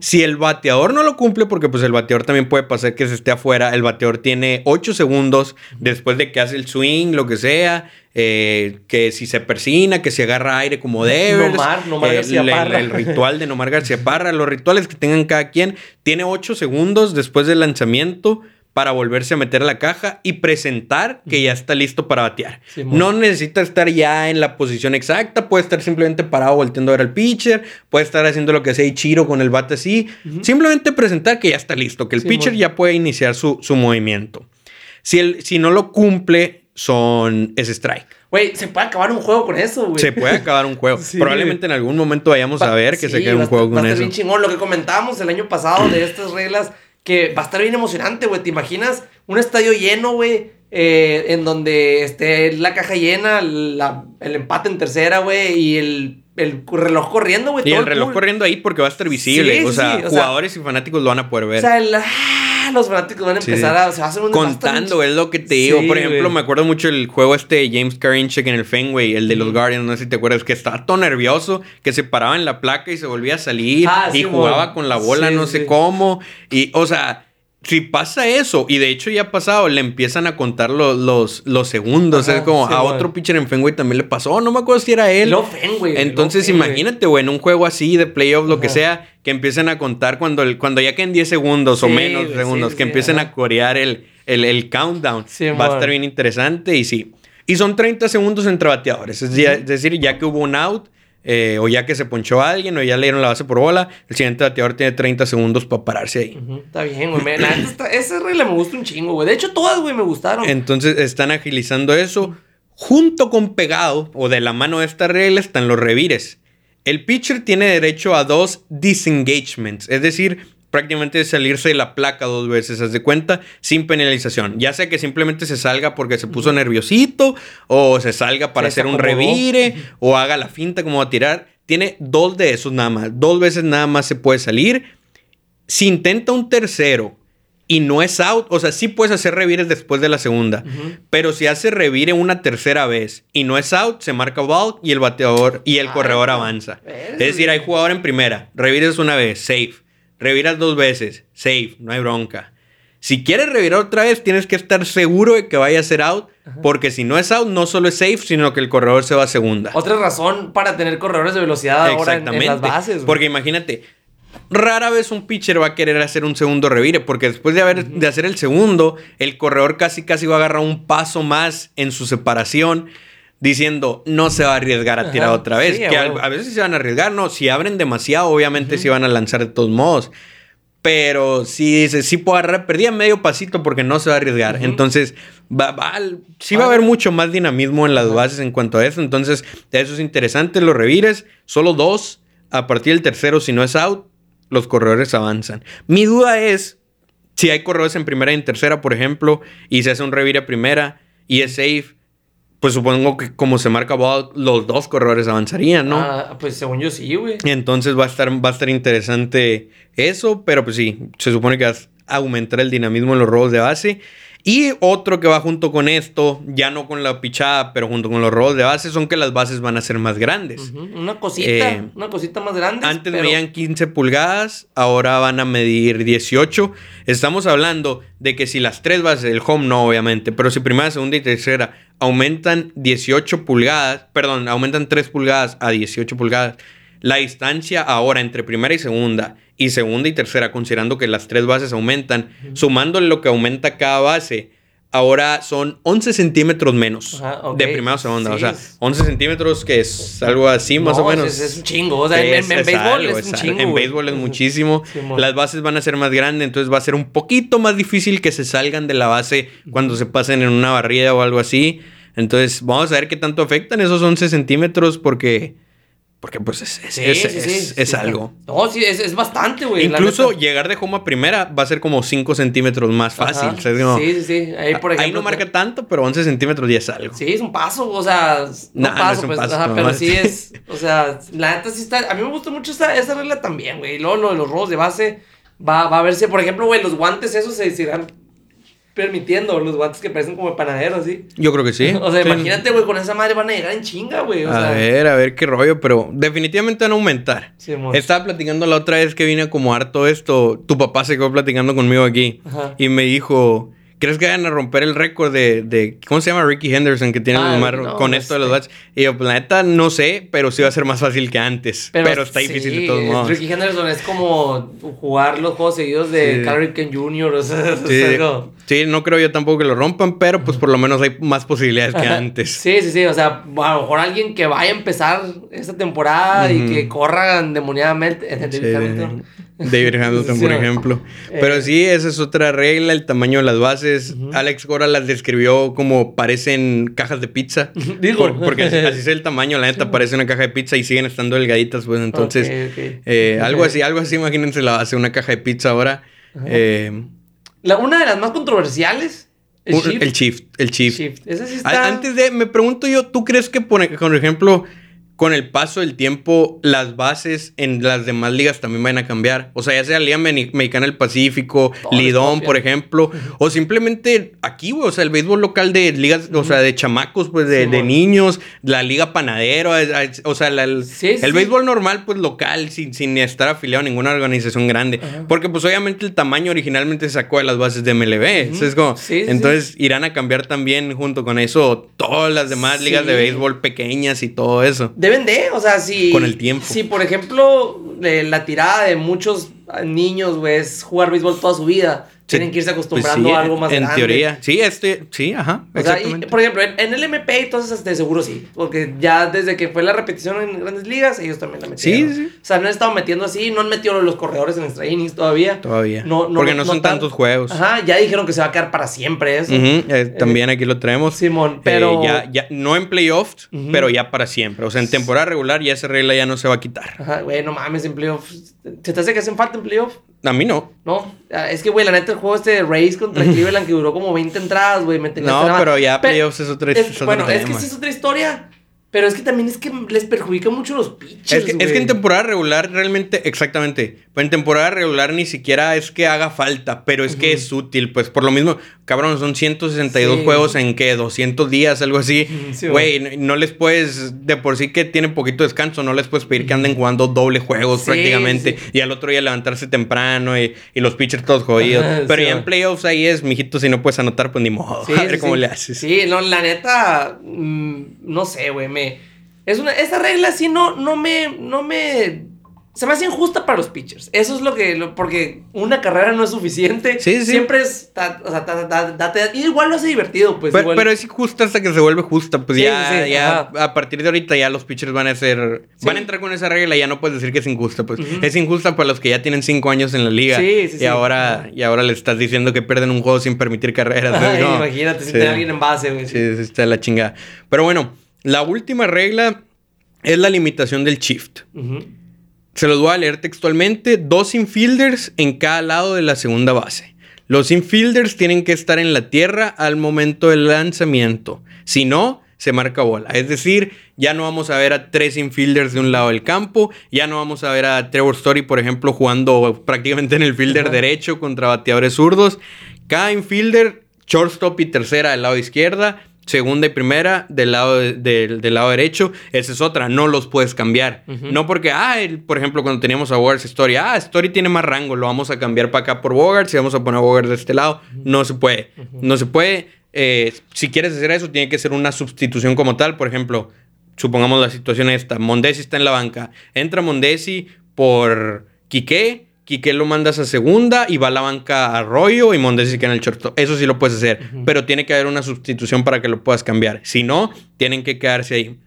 Si el bateador no lo cumple, porque pues el bateador también puede pasar que se esté afuera, el bateador tiene 8 segundos después de que hace el swing, lo que sea, eh, que si se persina, que se agarra aire como debe. Nomar, Nomar García Parra. El, [LAUGHS] ritual de Nomar García Parra, los rituales que tengan cada quien, tiene 8 segundos después del lanzamiento para volverse a meter a la caja y presentar que ya está listo para batear. no necesita estar ya en la posición exacta, puede estar simplemente parado volteando a ver al pitcher, puede estar haciendo lo que sea Chiro con el bate así, simplemente presentar que ya está listo, que el pitcher ya puede iniciar su, movimiento. Si, el, si no lo cumple, son es strike. Güey, se puede acabar un juego con eso, güey. Se puede acabar un juego. [LAUGHS] Probablemente en algún momento vayamos a ver que se quede un juego con eso. Bien chingón. Lo que comentábamos el año pasado de estas reglas que va a estar bien emocionante, güey. ¿Te imaginas un estadio lleno, güey? Eh, en donde esté la caja llena, el empate en tercera, güey, y el, reloj corriendo, güey. Y el reloj corriendo ahí porque va a estar visible. o, sea, jugadores y fanáticos lo van a poder ver. O sea, el, ah, los fanáticos van a empezar a. Se va a hacer un Contando, es lo que te digo. Por ejemplo, me acuerdo mucho el juego este de James Karinchek en el Fenway, el de los Guardians, no sé si te acuerdas, que estaba todo nervioso, que se paraba en la placa y se volvía a salir ah, y jugaba con la bola, no sé cómo. Y, o sea si pasa eso, y de hecho ya ha pasado, le empiezan a contar los, los, segundos. es como a otro pitcher en Fenway también le pasó. No me acuerdo si era él. Lo Fenway. Entonces, imagínate, güey, en un juego así de playoff, lo que sea, que empiecen a contar cuando, el, cuando ya queden 10 segundos o menos segundos, que empiecen a corear el, el, countdown. Va a estar bien interesante y sí. Y son 30 segundos entre bateadores. Es, decir, ya que hubo un out eh, o ya que se ponchó a alguien, o ya le dieron la base por bola, el siguiente bateador tiene 30 segundos para pararse ahí. Está bien, güey. esa regla me gusta un chingo, güey. De hecho, todas, güey, me gustaron. Entonces, están agilizando eso. Junto con pegado, o de la mano de esta regla, están los revires. El pitcher tiene derecho a dos disengagements, es decir, prácticamente salirse de la placa dos veces, haz de cuenta, sin penalización. Ya sea que simplemente se salga porque se puso nerviosito, o se salga para hacer un revire, o haga la finta como va a tirar. Tiene dos de esos nada más. Dos veces nada más se puede salir. Si intenta un tercero y no es out, o sea, sí puedes hacer revires después de la segunda, pero si hace revire una tercera vez y no es out, se marca ball y el bateador y el corredor avanza. Es decir, hay jugador en primera, revires una vez, safe reviras dos veces, safe, no hay bronca. Si quieres revirar otra vez, tienes que estar seguro de que vaya a ser out, porque si no es out, no solo es safe, sino que el corredor se va a segunda. Otra razón para tener corredores de velocidad ahora en, las bases. Porque imagínate, rara vez un pitcher va a querer hacer un segundo revire, porque después de, haber, de hacer el segundo, el corredor casi casi va a agarrar un paso más en su separación diciendo no se va a arriesgar a tirar otra vez. que a, veces se van a arriesgar, no. Si abren demasiado, obviamente se van a lanzar de todos modos. Pero sí dice, sí puedo agarrar, perdía medio pasito porque no se va a arriesgar. Entonces, va, va, sí va a haber mucho más dinamismo en las bases en cuanto a eso. Entonces, eso es interesante. Los revires, solo dos. A partir del tercero, si no es out, los corredores avanzan. Mi duda es si hay corredores en primera y en tercera, por ejemplo, y se hace un revire a primera y es safe pues supongo que como se marca ball, los dos corredores avanzarían, ¿no? Ah, pues según yo sí, güey. Entonces va a estar, va a estar interesante eso, pero pues sí, se supone que va a aumentar el dinamismo en los robos de base. Y otro que va junto con esto, ya no con la pichada, pero junto con los robos de base, son que las bases van a ser más grandes. Una cosita, eh, una cosita más grande. Antes medían 15 pulgadas, ahora van a medir 18. Estamos hablando de que si las tres bases, el home no, obviamente, pero si primera, segunda y tercera aumentan 18 pulgadas, perdón, aumentan 3 pulgadas a 18 pulgadas, la distancia ahora entre primera y segunda y segunda y tercera, considerando que las tres bases aumentan, sumándole lo que aumenta cada base, ahora son 11 centímetros menos de primera a segunda. O sea, 11 centímetros, que es algo así más o menos. Es, un chingo. O sea, en, béisbol es, un chingo. En béisbol es muchísimo. las bases van a ser más grandes, entonces va a ser un poquito más difícil que se salgan de la base cuando se pasen en una barrida o algo así. Entonces, vamos a ver qué tanto afectan esos 11 centímetros porque porque pues es, es, es, algo. No, sí, es, bastante, güey. Incluso llegar de home a primera va a ser como 5 centímetros más fácil. sí, sí, sí. Ahí, por ejemplo, ahí no marca tanto, pero 11 centímetros ya es algo. Sí, es un paso, o sea, no paso, pues, pero sí es, o sea, la neta sí está, a mí me gusta mucho esa, esa regla también, güey. Y luego lo de los robos de base va, va a verse, por ejemplo, güey, los guantes esos se irán permitiendo los guantes que parecen como panaderos, ¿sí? Yo creo que sí. [LAUGHS] o sea, imagínate, güey, con esa madre van a llegar en chinga, güey. a ver, a ver qué rollo, pero definitivamente van a aumentar. Sí, Estaba platicando la otra vez que vine a acomodar todo esto. Tu papá se quedó platicando conmigo aquí y me dijo ¿Crees que vayan a romper el récord de, de, ¿Cómo se llama Ricky Henderson que tiene el número con esto de los bats? Y yo, pues la neta, no sé, pero sí va a ser más fácil que antes. Pero, está difícil de todos modos. Ricky Henderson es como jugar los juegos seguidos de sí. Carl Jr. O sea, [LAUGHS] sí. sí, no creo yo tampoco que lo rompan, pero pues por lo menos hay más posibilidades que antes. Sí, sí, sí. O sea, a lo mejor alguien que vaya a empezar esta temporada y que corra endemoniadamente. En David Hamilton, por [LAUGHS] ejemplo. Pero eh. sí, esa es otra regla, el tamaño de las bases. Alex Gora las describió como parecen cajas de pizza. [LAUGHS] Digo. porque así, es el tamaño, la neta, parece una caja de pizza y siguen estando delgaditas, pues entonces... Eh, algo así, algo así, imagínense la base, una caja de pizza ahora. Eh, la, una de las más controversiales el shift. El shift. El shift. Antes de, me pregunto yo, ¿tú crees que, por ejemplo, con el paso del tiempo, las bases en las demás ligas también van a cambiar. O sea, ya sea Liga Mexicana del Pacífico, Lidón, por ejemplo, o simplemente aquí, güey, o sea, el béisbol local de ligas, o sea, de chamacos, pues, de, niños, la Liga Panadero, o sea, el, béisbol normal, pues, local, sin, sin estar afiliado a ninguna organización grande. Porque, pues, obviamente el tamaño originalmente se sacó de las bases de MLB. Entonces, como, entonces irán a cambiar también junto con eso todas las demás ligas de béisbol pequeñas y todo eso vende, o sea, si... Con el tiempo. Si, por ejemplo, la tirada de muchos niños, güey, es jugar béisbol toda su vida. Tienen que irse acostumbrando pues a algo más en grande. En teoría, sí, este, sí, ajá. O sea, por ejemplo, en, el MP, entonces, de seguro sí. Porque ya desde que fue la repetición en grandes ligas, ellos también la metieron. Sí, sí. O sea, no han estado metiendo así, no han metido los corredores en extra innings todavía. Todavía. No, no, porque no, son tantos juegos. Ajá, ya dijeron que se va a quedar para siempre eso. Eh, también aquí lo traemos. Simón, eh, pero. ya, ya, no en playoffs, pero ya para siempre. O sea, en temporada regular ya esa regla ya no se va a quitar. Ajá, güey, no mames, en playoffs. ¿Se te hace que hacen falta en playoffs? A mí no. No, ah, es que, güey, la neta, el juego este de Race contra [LAUGHS] Cleveland que duró como 20 entradas, güey. No, pero ya playoffs es otra, es, Bueno, es que esa es otra historia. Pero es que también es que les perjudica mucho los pitchers. Es que, es que en temporada regular realmente, exactamente. Pues en temporada regular ni siquiera es que haga falta, pero es que es útil. Pues por lo mismo, cabrón, son 162 juegos en que 200 días, algo así. [LAUGHS] Güey, no les puedes, de por sí que tienen poquito descanso, no les puedes pedir que anden jugando doble juegos prácticamente. Y al otro día levantarse temprano y, los pitchers todos jodidos. pero ya en playoffs ahí es, mijito, si no puedes anotar, pues ni modo. [LAUGHS] a ver cómo le haces. Sí, no, la neta, mm, no sé, güey, me es una, esa regla sí no, no me, no me se me hace injusta para los pitchers. Eso es lo que. lo- porque una carrera no es suficiente. Sí, sí. Siempre es. ta- o sea, ta- ta- igual lo hace divertido, pues. Pero, igual. pero es injusta hasta que se vuelve justa. Pues Sí, ya, ya a partir de ahorita ya los pitchers van a ser. Van a entrar con esa regla y ya no puedes decir que es injusta. Pues es injusta para los que ya tienen cinco años en la liga. Sí, sí, y sí. ahora, y ahora le estás diciendo que pierden un juego sin permitir carreras. Ay, ¿no? imagínate si tiene alguien en base, güey. Sí, sí, está la chingada. Pero bueno, la última regla es la limitación del shift. Se los voy a leer textualmente. Dos infielders en cada lado de la segunda base. Los infielders tienen que estar en la tierra al momento del lanzamiento. Si no, se marca bola. Es decir, ya no vamos a ver a tres infielders de un lado del campo. Ya no vamos a ver a Trevor Story, por ejemplo, jugando prácticamente en el fielder Ajá. derecho contra bateadores zurdos. Cada infielder, shortstop y tercera del lado izquierda. Segunda y primera del lado, de- del- del lado derecho. Esa es otra, no los puedes cambiar. No porque, ah, el- por ejemplo, cuando teníamos a Bogarts Story, ah, Story tiene más rango, lo vamos a cambiar para acá por Bogarts y vamos a poner a Bogarts de este lado. No se puede. No se puede. Eh, si quieres hacer eso, tiene que ser una sustitución como tal. Por ejemplo, supongamos la situación esta: Mondesi está en la banca. Entra Mondesi por Quique. Quique lo mandas a segunda y va a la banca a Arroyo y Mondesi queda en el shortstop. Eso sí lo puedes hacer, pero tiene que haber una sustitución para que lo puedas cambiar. Si no, tienen que quedarse ahí.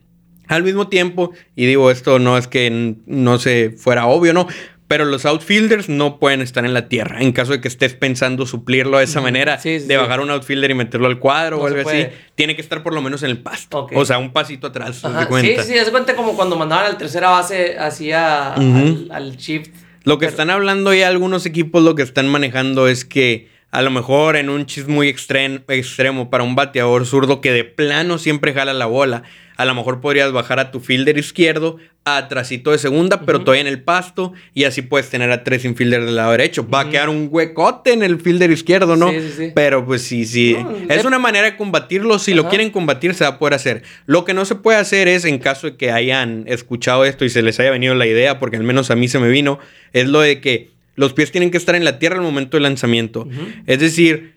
Al mismo tiempo, y digo esto no es que no se fuera obvio, ¿no? Pero los outfielders no pueden estar en la tierra. En caso de que estés pensando suplirlo de esa manera, Sí, sí, de sí. bajar un outfielder y meterlo al cuadro No o se algo así, tiene que estar por lo menos en el pasto. O sea, un pasito atrás, Sí, sí, de cuenta como cuando mandaban al tercera base al, al shift. Lo que Pero- están hablando ya algunos equipos, lo que están manejando es que a lo mejor en un chis muy extrem- extremo para un bateador zurdo que de plano siempre jala la bola, a lo mejor podrías bajar a tu fielder izquierdo a trasito de segunda, pero todavía en el pasto y así puedes tener a tres infielders del lado derecho. Va a quedar un huecote en el fielder izquierdo, ¿no? Sí, sí, sí. Pero pues sí, sí. No, es de- una manera de combatirlo. Si lo quieren combatir, se va a poder hacer. Lo que no se puede hacer es, en caso de que hayan escuchado esto y se les haya venido la idea, porque al menos a mí se me vino, es lo de que los pies tienen que estar en la tierra al momento del lanzamiento. Es decir,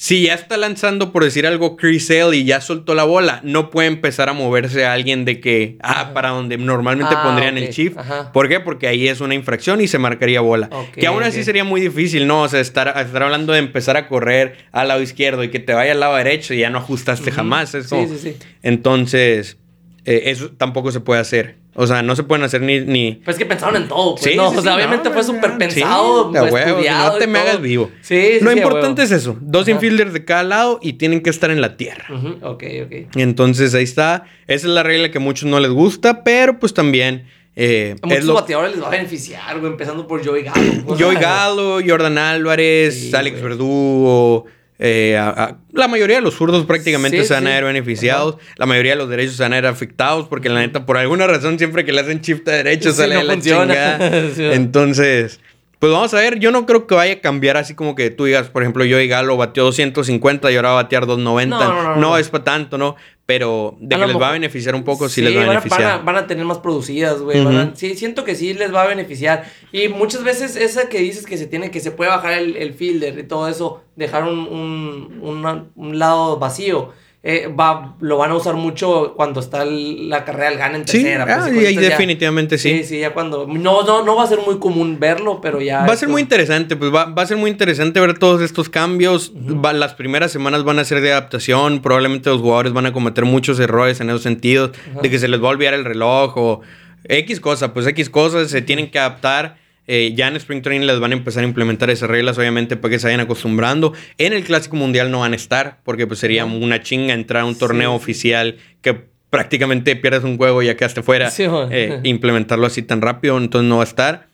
si ya está lanzando, por decir algo, Chris Sale y ya soltó la bola, no puede empezar a moverse a alguien de que, ah, Ajá. para donde normalmente Ah, pondrían el shift. Ajá. ¿Por qué? Porque ahí es una infracción y se marcaría bola. Que aún así sería muy difícil, ¿no? O sea, estar, estar hablando de empezar a correr al lado izquierdo y que te vaya al lado derecho y ya no ajustaste jamás. Es Sí, como- sí, sí. Entonces, eh, eso tampoco se puede hacer. O sea, no se pueden hacer ni... ni... Pues es que pensaron en todo, pues, Sí, no, sí, o sea, sí, obviamente no, fue súper pensado, de huevo, estudiado no te me hagas vivo. Sí, sí, Lo importante es eso. Dos Ajá. infielders de cada lado y tienen que estar en la tierra. Ujú, Ok, ok. Entonces ahí está. Esa es la regla que a muchos no les gusta, pero pues también... eh, A muchos bateadores les va a beneficiar, güey, empezando por Joey Gallo. [CLEARS THROAT] Joey sea, Galo, Jordan Álvarez, Alex güey. Verdugo. Eh, a- a- la mayoría de los zurdos prácticamente Sí, se van sí. a ver beneficiados. La mayoría de los derechos se van a ver afectados. Porque la neta, por alguna razón, siempre que le hacen shift a derecho Sí, sale no la funciona. chingada. [LAUGHS] Sí. Entonces, pues vamos a ver. Yo no creo que vaya a cambiar así como que tú digas, por ejemplo, Joey Galo batió 250 y ahora va a batear 290. No, no, no, no. es para tanto, ¿no? Pero de A que les va a beneficiar un poco, sí, les va a beneficiar. Van a, van a tener más producidas, güey. Sí, siento que sí les va a beneficiar. Y muchas veces esa que dices que se tiene, que se puede bajar el, el fielder y todo eso, dejar un, un, una- un lado vacío. Eh, va, lo van a usar mucho cuando está el- la carrera del gana en Sí, tercera. ah, pues, y ya- definitivamente sí. Sí, sí, ya cuando. No, no, no va a ser muy común verlo, pero ya. Va a ser muy interesante, pues va, va a ser muy interesante ver todos estos cambios. Va- las primeras semanas van a ser de adaptación. Probablemente los jugadores van a cometer muchos errores en esos sentidos. De que se les va a olvidar el reloj o X cosa, pues X cosas se tienen que adaptar. Eh, ya en Spring Training les van a empezar a implementar esas reglas, obviamente, para que se vayan acostumbrando. En el Clásico Mundial no van a estar, porque pues sería una chinga entrar a un torneo Sí. oficial que prácticamente pierdes un juego y ya quedaste fuera. Sí. Eh, [LAUGHS] implementarlo así tan rápido, entonces no va a estar.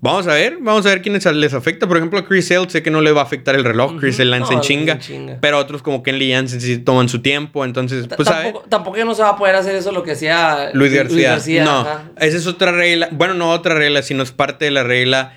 Vamos a ver, vamos a ver quiénes les afecta. Por ejemplo, a Chris Sale sé que no le va a afectar el reloj. Chris Sale lanza No, en chinga. Pero otros como Kenley Jansen sí toman su tiempo. Entonces, pues tampoco, no se va a poder hacer eso lo que hacía Luis García. no, ajá. esa es otra regla. Bueno, no otra regla, sino es parte de la regla.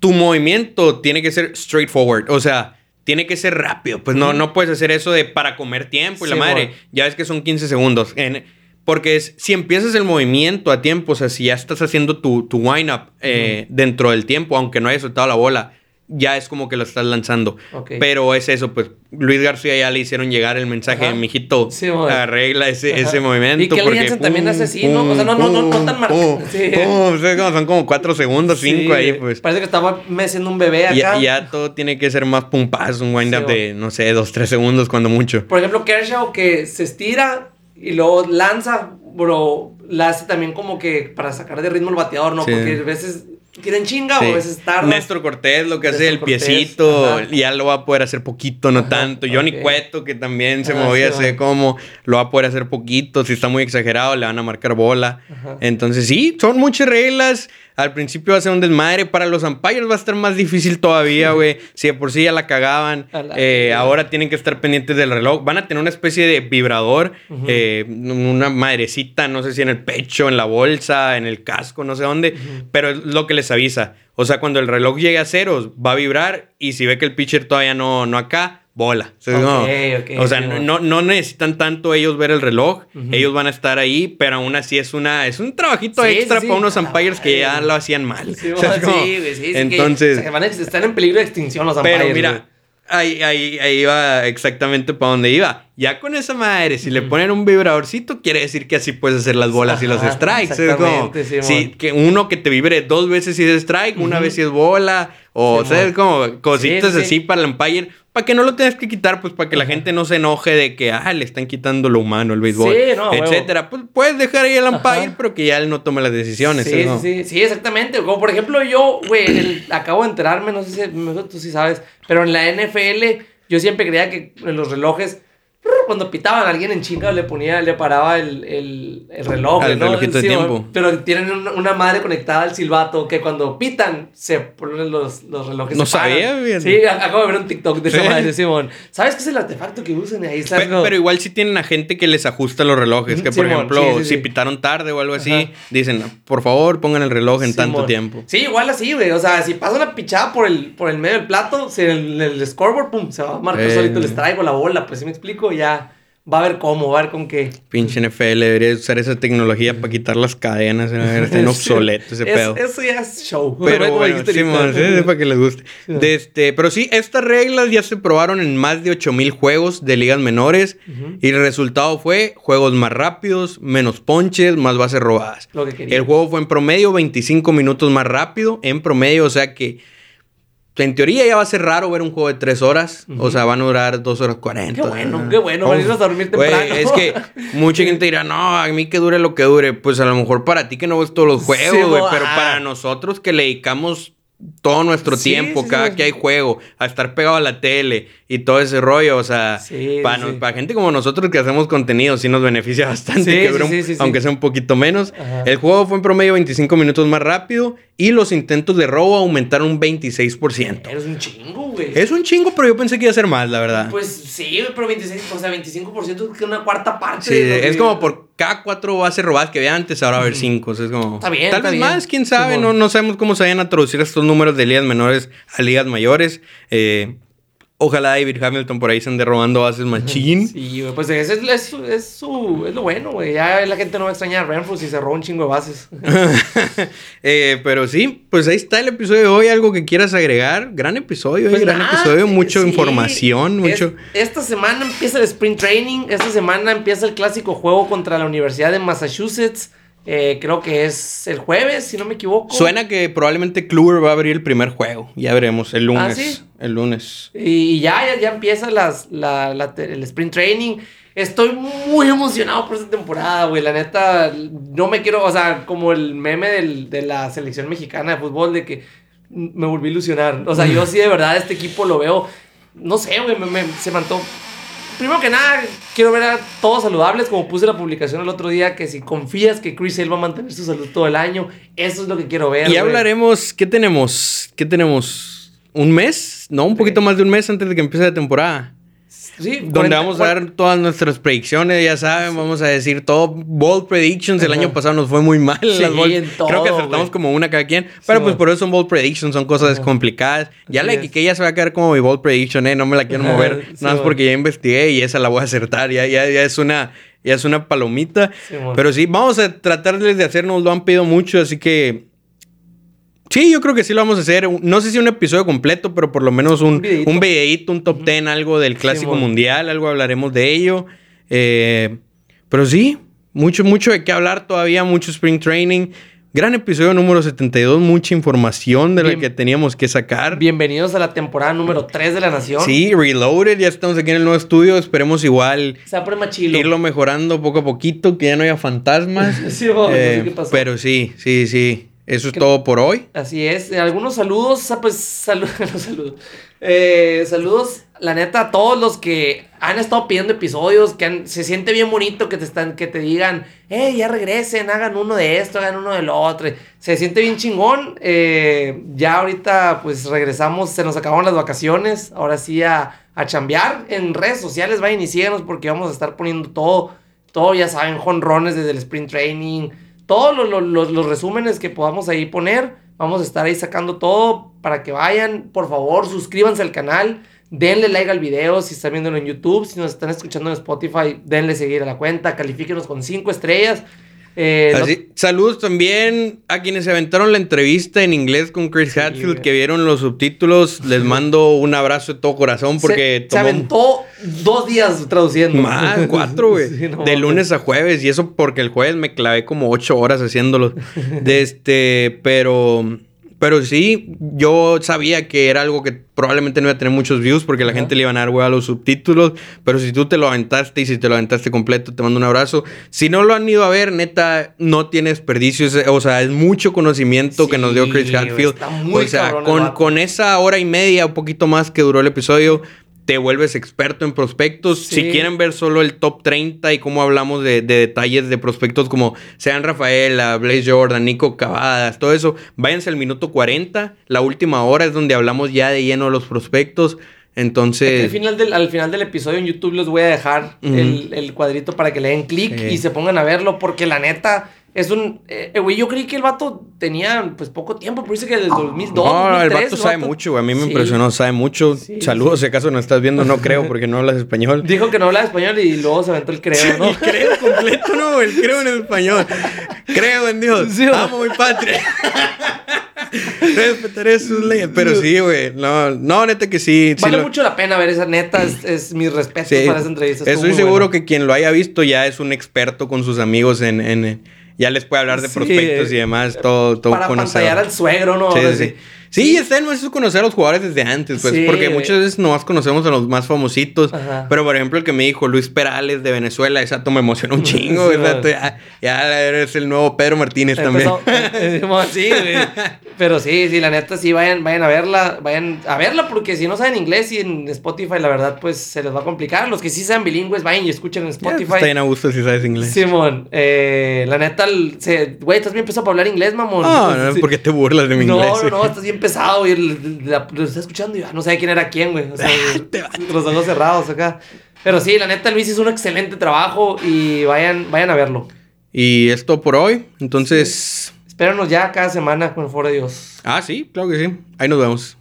Tu movimiento tiene que ser straightforward. O sea, tiene que ser rápido. Pues no, no puedes hacer eso de para comer tiempo y la madre. bueno. Ya ves que son 15 segundos. En- porque es, si empiezas el movimiento a tiempo, o sea, si ya estás haciendo tu, tu wind-up eh, dentro del tiempo, aunque no hayas soltado la bola, ya es como que lo estás lanzando. Ok. Pero es eso, pues Luis García ya le hicieron llegar el mensaje Ajá. mijito, Sí, arregla ese, ese movimiento. Y Kelly porque también hace así, ¿no? O sea, no- no- no- no tan marcado. Sí. o sea, son como cuatro segundos, cinco Sí, ahí, pues. Parece que estaba meciendo un bebé acá. Ya, ya todo tiene que ser más pumpaz, un wind-up de, no sé, dos, tres segundos cuando mucho. Por ejemplo, Kershaw que se estira y luego lanza, bro, la hace también como que para sacar de ritmo el bateador, ¿no? Sí. Porque a veces quieren chinga Sí. o a veces tarda. Néstor Cortés lo que hace el Cortés, piecito, ajá. ya lo va a poder hacer poquito, no Ajá, tanto. Johnny ok. Cueto, que también se movía, sí, sé cómo, lo va a poder hacer poquito. Si está muy exagerado, le van a marcar bola. Entonces, sí, son muchas reglas. Al principio va a ser un desmadre. Para los umpires va a estar más difícil todavía, güey. Si de por sí ya la cagaban. La- eh, ahora tienen que estar pendientes del reloj. Van a tener una especie de vibrador, eh, una madrecita, no sé si en el pecho, en la bolsa, en el casco, no sé dónde. Pero es lo que les avisa. O sea, cuando el reloj llegue a ceros, va a vibrar. Y si ve que el pitcher todavía no, no acá, bola. O sea, no, ok, o sea, sí, no, necesitan tanto ellos ver el reloj. Ellos van a estar ahí, pero aún así es una es un trabajito Sí, extra sí, para unos umpires que ya lo hacían mal. Sí, [LAUGHS] O sea, como- que entonces, van a, están en peligro de extinción los pero umpires, mira, güey. ahí, ahí, ahí iba exactamente para donde iba. Ya con esa madre, si le ponen un vibradorcito, quiere decir que así puedes hacer las bolas y los strikes. Es como, exactamente, sí, que uno que te vibre dos veces si es strike, una vez si es bola, o Sí, sea, como cositas Sí, sí, así sí. para el umpire. Para que no lo tengas que quitar, pues para que la gente no se enoje de que, ah, le están quitando lo humano, el béisbol, Sí, no, etcétera. Pues puedes dejar ahí el umpire, Ajá. pero que ya él no tome las decisiones. Sí, es como- sí, sí, sí, exactamente. Como por ejemplo, yo, güey, acabo de enterarme, no sé si tú sí sabes, pero en la NFL, yo siempre creía que en los relojes, cuando pitaban a alguien en chinga, le ponía, le paraba el, el, el reloj. Al ¿no? relojito de tiempo. Pero tienen una, madre conectada al silbato que cuando pitan, se ponen los, los relojes. No paran. sabía, bien. Sí, acabo de ver un TikTok de esa Sí. madre, Simón. ¿Sabes qué es el artefacto que usan ahí? Pe- Pero igual sí tienen a gente que les ajusta los relojes. Que, por Simón, ejemplo, sí, si pitaron tarde o algo así, Ajá. dicen, por favor, pongan el reloj en tanto tiempo. Sí, igual así, güey. O sea, si pasa una pichada por el, por el medio del plato, si el, el scoreboard, pum, se va a marcar Eh. solito, les traigo la bola. Pues si me explico, ya va a ver cómo, va a ver con qué. Pinche NFL debería usar esa tecnología para quitar las cadenas. a ver, Está obsoleto ese Es- pedo. Eso ya es show. Pero Como bueno, sí, es para que les guste. De este, pero sí, estas reglas ya se probaron en más de 8000 juegos de ligas menores. Y el resultado fue juegos más rápidos, menos ponches, más bases robadas. Lo que quería. El juego fue en promedio 25 minutos más rápido. En promedio, o sea que en teoría ya va a ser raro ver un juego de 3 horas. O sea, van a durar 2 horas 40. Qué bueno, qué bueno, van a dormir Güey, temprano. es que [LAUGHS] mucha gente dirá, no, a mí que dure lo que dure. Pues a lo mejor para ti que no ves todos los juegos, güey. pero ah. para nosotros que le dedicamos todo nuestro Sí, tiempo, sí, cada sí. que hay juego, a estar pegado a la tele y todo ese rollo, o sea, para, no- para gente como nosotros que hacemos contenido, sí nos beneficia [LAUGHS] bastante, que aunque sea un poquito menos. Ajá. El juego fue en promedio 25 minutos más rápido y los intentos de robo aumentaron un 26%. Eres un chingo, güey. Es un chingo, pero yo pensé que iba a ser más, la verdad. Pues sí, pero 26, o sea, 25% es una cuarta parte. Sí, de es que- como por cada cuatro bases robadas que había antes, ahora va a haber cinco. o sea, es como. Está bien, Tal está vez bien. más, quién sabe. No, no sabemos cómo se vayan a traducir estos números de ligas menores a ligas mayores. Eh, ojalá David Hamilton por ahí se ande robando bases machín. [LAUGHS] Sí, güey, pues ese es, es, su- es, su, es lo bueno, güey. Ya la gente no va a extrañar a Renfrew si se roba un chingo de bases. [LAUGHS] Eh, pero sí, pues ahí está el episodio de hoy. Algo que quieras agregar. Gran episodio, eh, Pues gran nada, episodio. Mucha sí. información, mucho. Es- esta semana empieza el Spring Training. Esta semana empieza el clásico juego contra la Universidad de Massachusetts. Eh, creo que es el jueves, si no me equivoco. Suena que probablemente Kluber va a abrir el primer juego. Ya veremos, el lunes. ¿Ah, sí? El lunes. Y ya, ya, ya empieza las, la, la- el Sprint Training. Estoy muy emocionado por esta temporada, güey. La neta, no me quiero, o sea, como el meme del- de la selección mexicana de fútbol, de que me volví a ilusionar. O sea, yo [LAUGHS] sí de verdad este equipo lo veo, no sé, güey, me, me- se mantó. Primero que nada, quiero ver a todos saludables, como puse la publicación el otro día, que si confías que Chris Sale va a mantener su salud todo el año, eso es lo que quiero ver. Y hablaremos, ¿qué tenemos? ¿Qué tenemos? ¿Un mes? No, un poquito más de un mes antes de que empiece la temporada. Sí, Donde 40 vamos a dar todas nuestras predicciones, ya saben, vamos a decir todo. Bold predictions, el Ajá. año pasado nos fue muy mal. Sí, las bold- en todo, Creo que acertamos como una cada quien. Pero pues por eso son bold predictions, son cosas complicadas. Ya la que ya se va a quedar como mi bold prediction, eh, no me la quiero Ajá, mover. [LAUGHS] nada más porque ya investigué y esa la voy a acertar. Ya, ya, ya es una. Ya es una palomita. Sí, bueno. Pero sí, vamos a tratarles de hacernos, lo han pedido mucho, así que Sí, yo creo que sí lo vamos a hacer. No sé si un episodio completo, pero por lo menos un, Un videíto. un videíto, un top 10, algo del clásico mundial, algo hablaremos de ello. Eh, pero sí, mucho, mucho de qué hablar todavía, mucho spring training. Gran episodio número 72, mucha información de la que teníamos que sacar. Bienvenidos a la temporada número 3 de La Nación. Sí, Reloaded, ya estamos aquí en el nuevo estudio. Esperemos igual irlo mejorando poco a poquito, que ya no haya fantasmas. [LAUGHS] Sí, no sé Eh, qué pasó. pero sí, sí, sí. Eso es ¿Qué- todo por hoy. Así es. Eh, Algunos saludos, ah, pues saludos, [LAUGHS] saludos. Eh, saludos, la neta, a todos los que han estado pidiendo episodios, que han- se siente bien bonito que te están, que te digan, eh, ya regresen, hagan uno de esto, hagan uno de lo otro. Se siente bien chingón. Eh, ya ahorita, pues regresamos, se nos acabaron las vacaciones. Ahora sí a, a chambear en redes sociales, vayan y síganos porque vamos a estar poniendo todo, todo, ya saben, jonrones desde el sprint training, todos los, los- los- resúmenes que podamos ahí poner. Vamos a estar ahí sacando todo para que vayan. Por favor, suscríbanse al canal. Denle like al video si están viéndolo en YouTube. Si nos están escuchando en Spotify, denle seguir a la cuenta. Califíquenos con 5 estrellas. Eh, no- saludos también a quienes se aventaron la entrevista en inglés con Chris Hatfield, güey. que vieron los subtítulos. Les mando un abrazo de todo corazón porque se, aventó dos días traduciendo. más, cuatro, güey. [LAUGHS] Sí, no, de lunes a jueves. Y eso porque el jueves me clavé como ocho horas haciéndolo. De este, pero... Pero sí, yo sabía que era algo que probablemente no iba a tener muchos views porque la gente le iban a dar hueá a los subtítulos. Pero si tú te lo aventaste y si te lo aventaste completo, te mando un abrazo. Si no lo han ido a ver, neta, no tiene desperdicio. Es- O sea, es mucho conocimiento que nos dio Chris Hadfield. está muy O sea, con, con esa hora y media, un poquito más que duró el episodio, te vuelves experto en prospectos. Sí. Si quieren ver solo el top 30 y cómo hablamos de, de detalles de prospectos como sean Rafaela, Blaze Jordan, Nico Cavadas, todo eso, váyanse al minuto 40. La última hora es donde hablamos ya de lleno de los prospectos. Al Entonces, final, del, al final del episodio en YouTube les voy a dejar el, el cuadrito para que le den clic Sí. y se pongan a verlo porque la neta es un... eh, Güey, yo creí que el vato tenía pues poco tiempo, pero dice que desde el 2002, no, el 2003, vato sabe mucho, güey. A mí me Sí. impresionó, sabe mucho. Sí, Saludos, si acaso no estás viendo, no creo, porque no hablas español. [LAUGHS] Dijo que no hablaba español y luego se aventó el creo, ¿no? El creo completo, no, el creo en español. Creo en Dios. Sí, Amo mi patria. [LAUGHS] Respetaré sus leyes. Pero sí, güey. No, no, neta que sí. sí Vale lo- mucho la pena ver esa neta, es, es mis respetos sí. para esa entrevista. Estoy seguro buena. que quien lo haya visto ya es un experto con sus amigos en. en- ya les puede hablar de Sí, prospectos y demás. Todo, todo Para conocedor. pantallar al suegro, ¿no? Sí, Ahora sí, sí. Sí. Está en eso conocer a los jugadores desde antes, pues, Sí, porque muchas veces nomás conocemos a los más famositos. Ajá. Pero, por ejemplo, el que me dijo Luis Perales de Venezuela, esa me emocionó un [LAUGHS] chingo. Sí, man. ya, ya eres el nuevo Pedro Martínez también. [LAUGHS] Empezó- güey. [LAUGHS] Pero sí, sí, la neta, sí, vayan, vayan a verla, vayan a verla, porque si no saben inglés y en Spotify, la verdad, pues se les va a complicar. Los que sí sean bilingües, vayan y escuchen en Ya, pues, Spotify. está bien a gusto si sabes inglés. Simón, eh, la neta, güey, estás bien pesado para hablar inglés, mamón. No, no, Sí. ¿por qué te burlas de mi no, inglés? No, no, estás bien pesado, güey. Lo está escuchando y ya no sabe quién era quién, güey. O sea, [LAUGHS] los ojos cerrados acá. Pero sí, la neta, Luis hizo un excelente trabajo y vayan, vayan a verlo. Y esto por hoy. Entonces. Espéranos ya cada semana, con el favor de Dios. Ah, sí, claro que sí. Ahí nos vemos.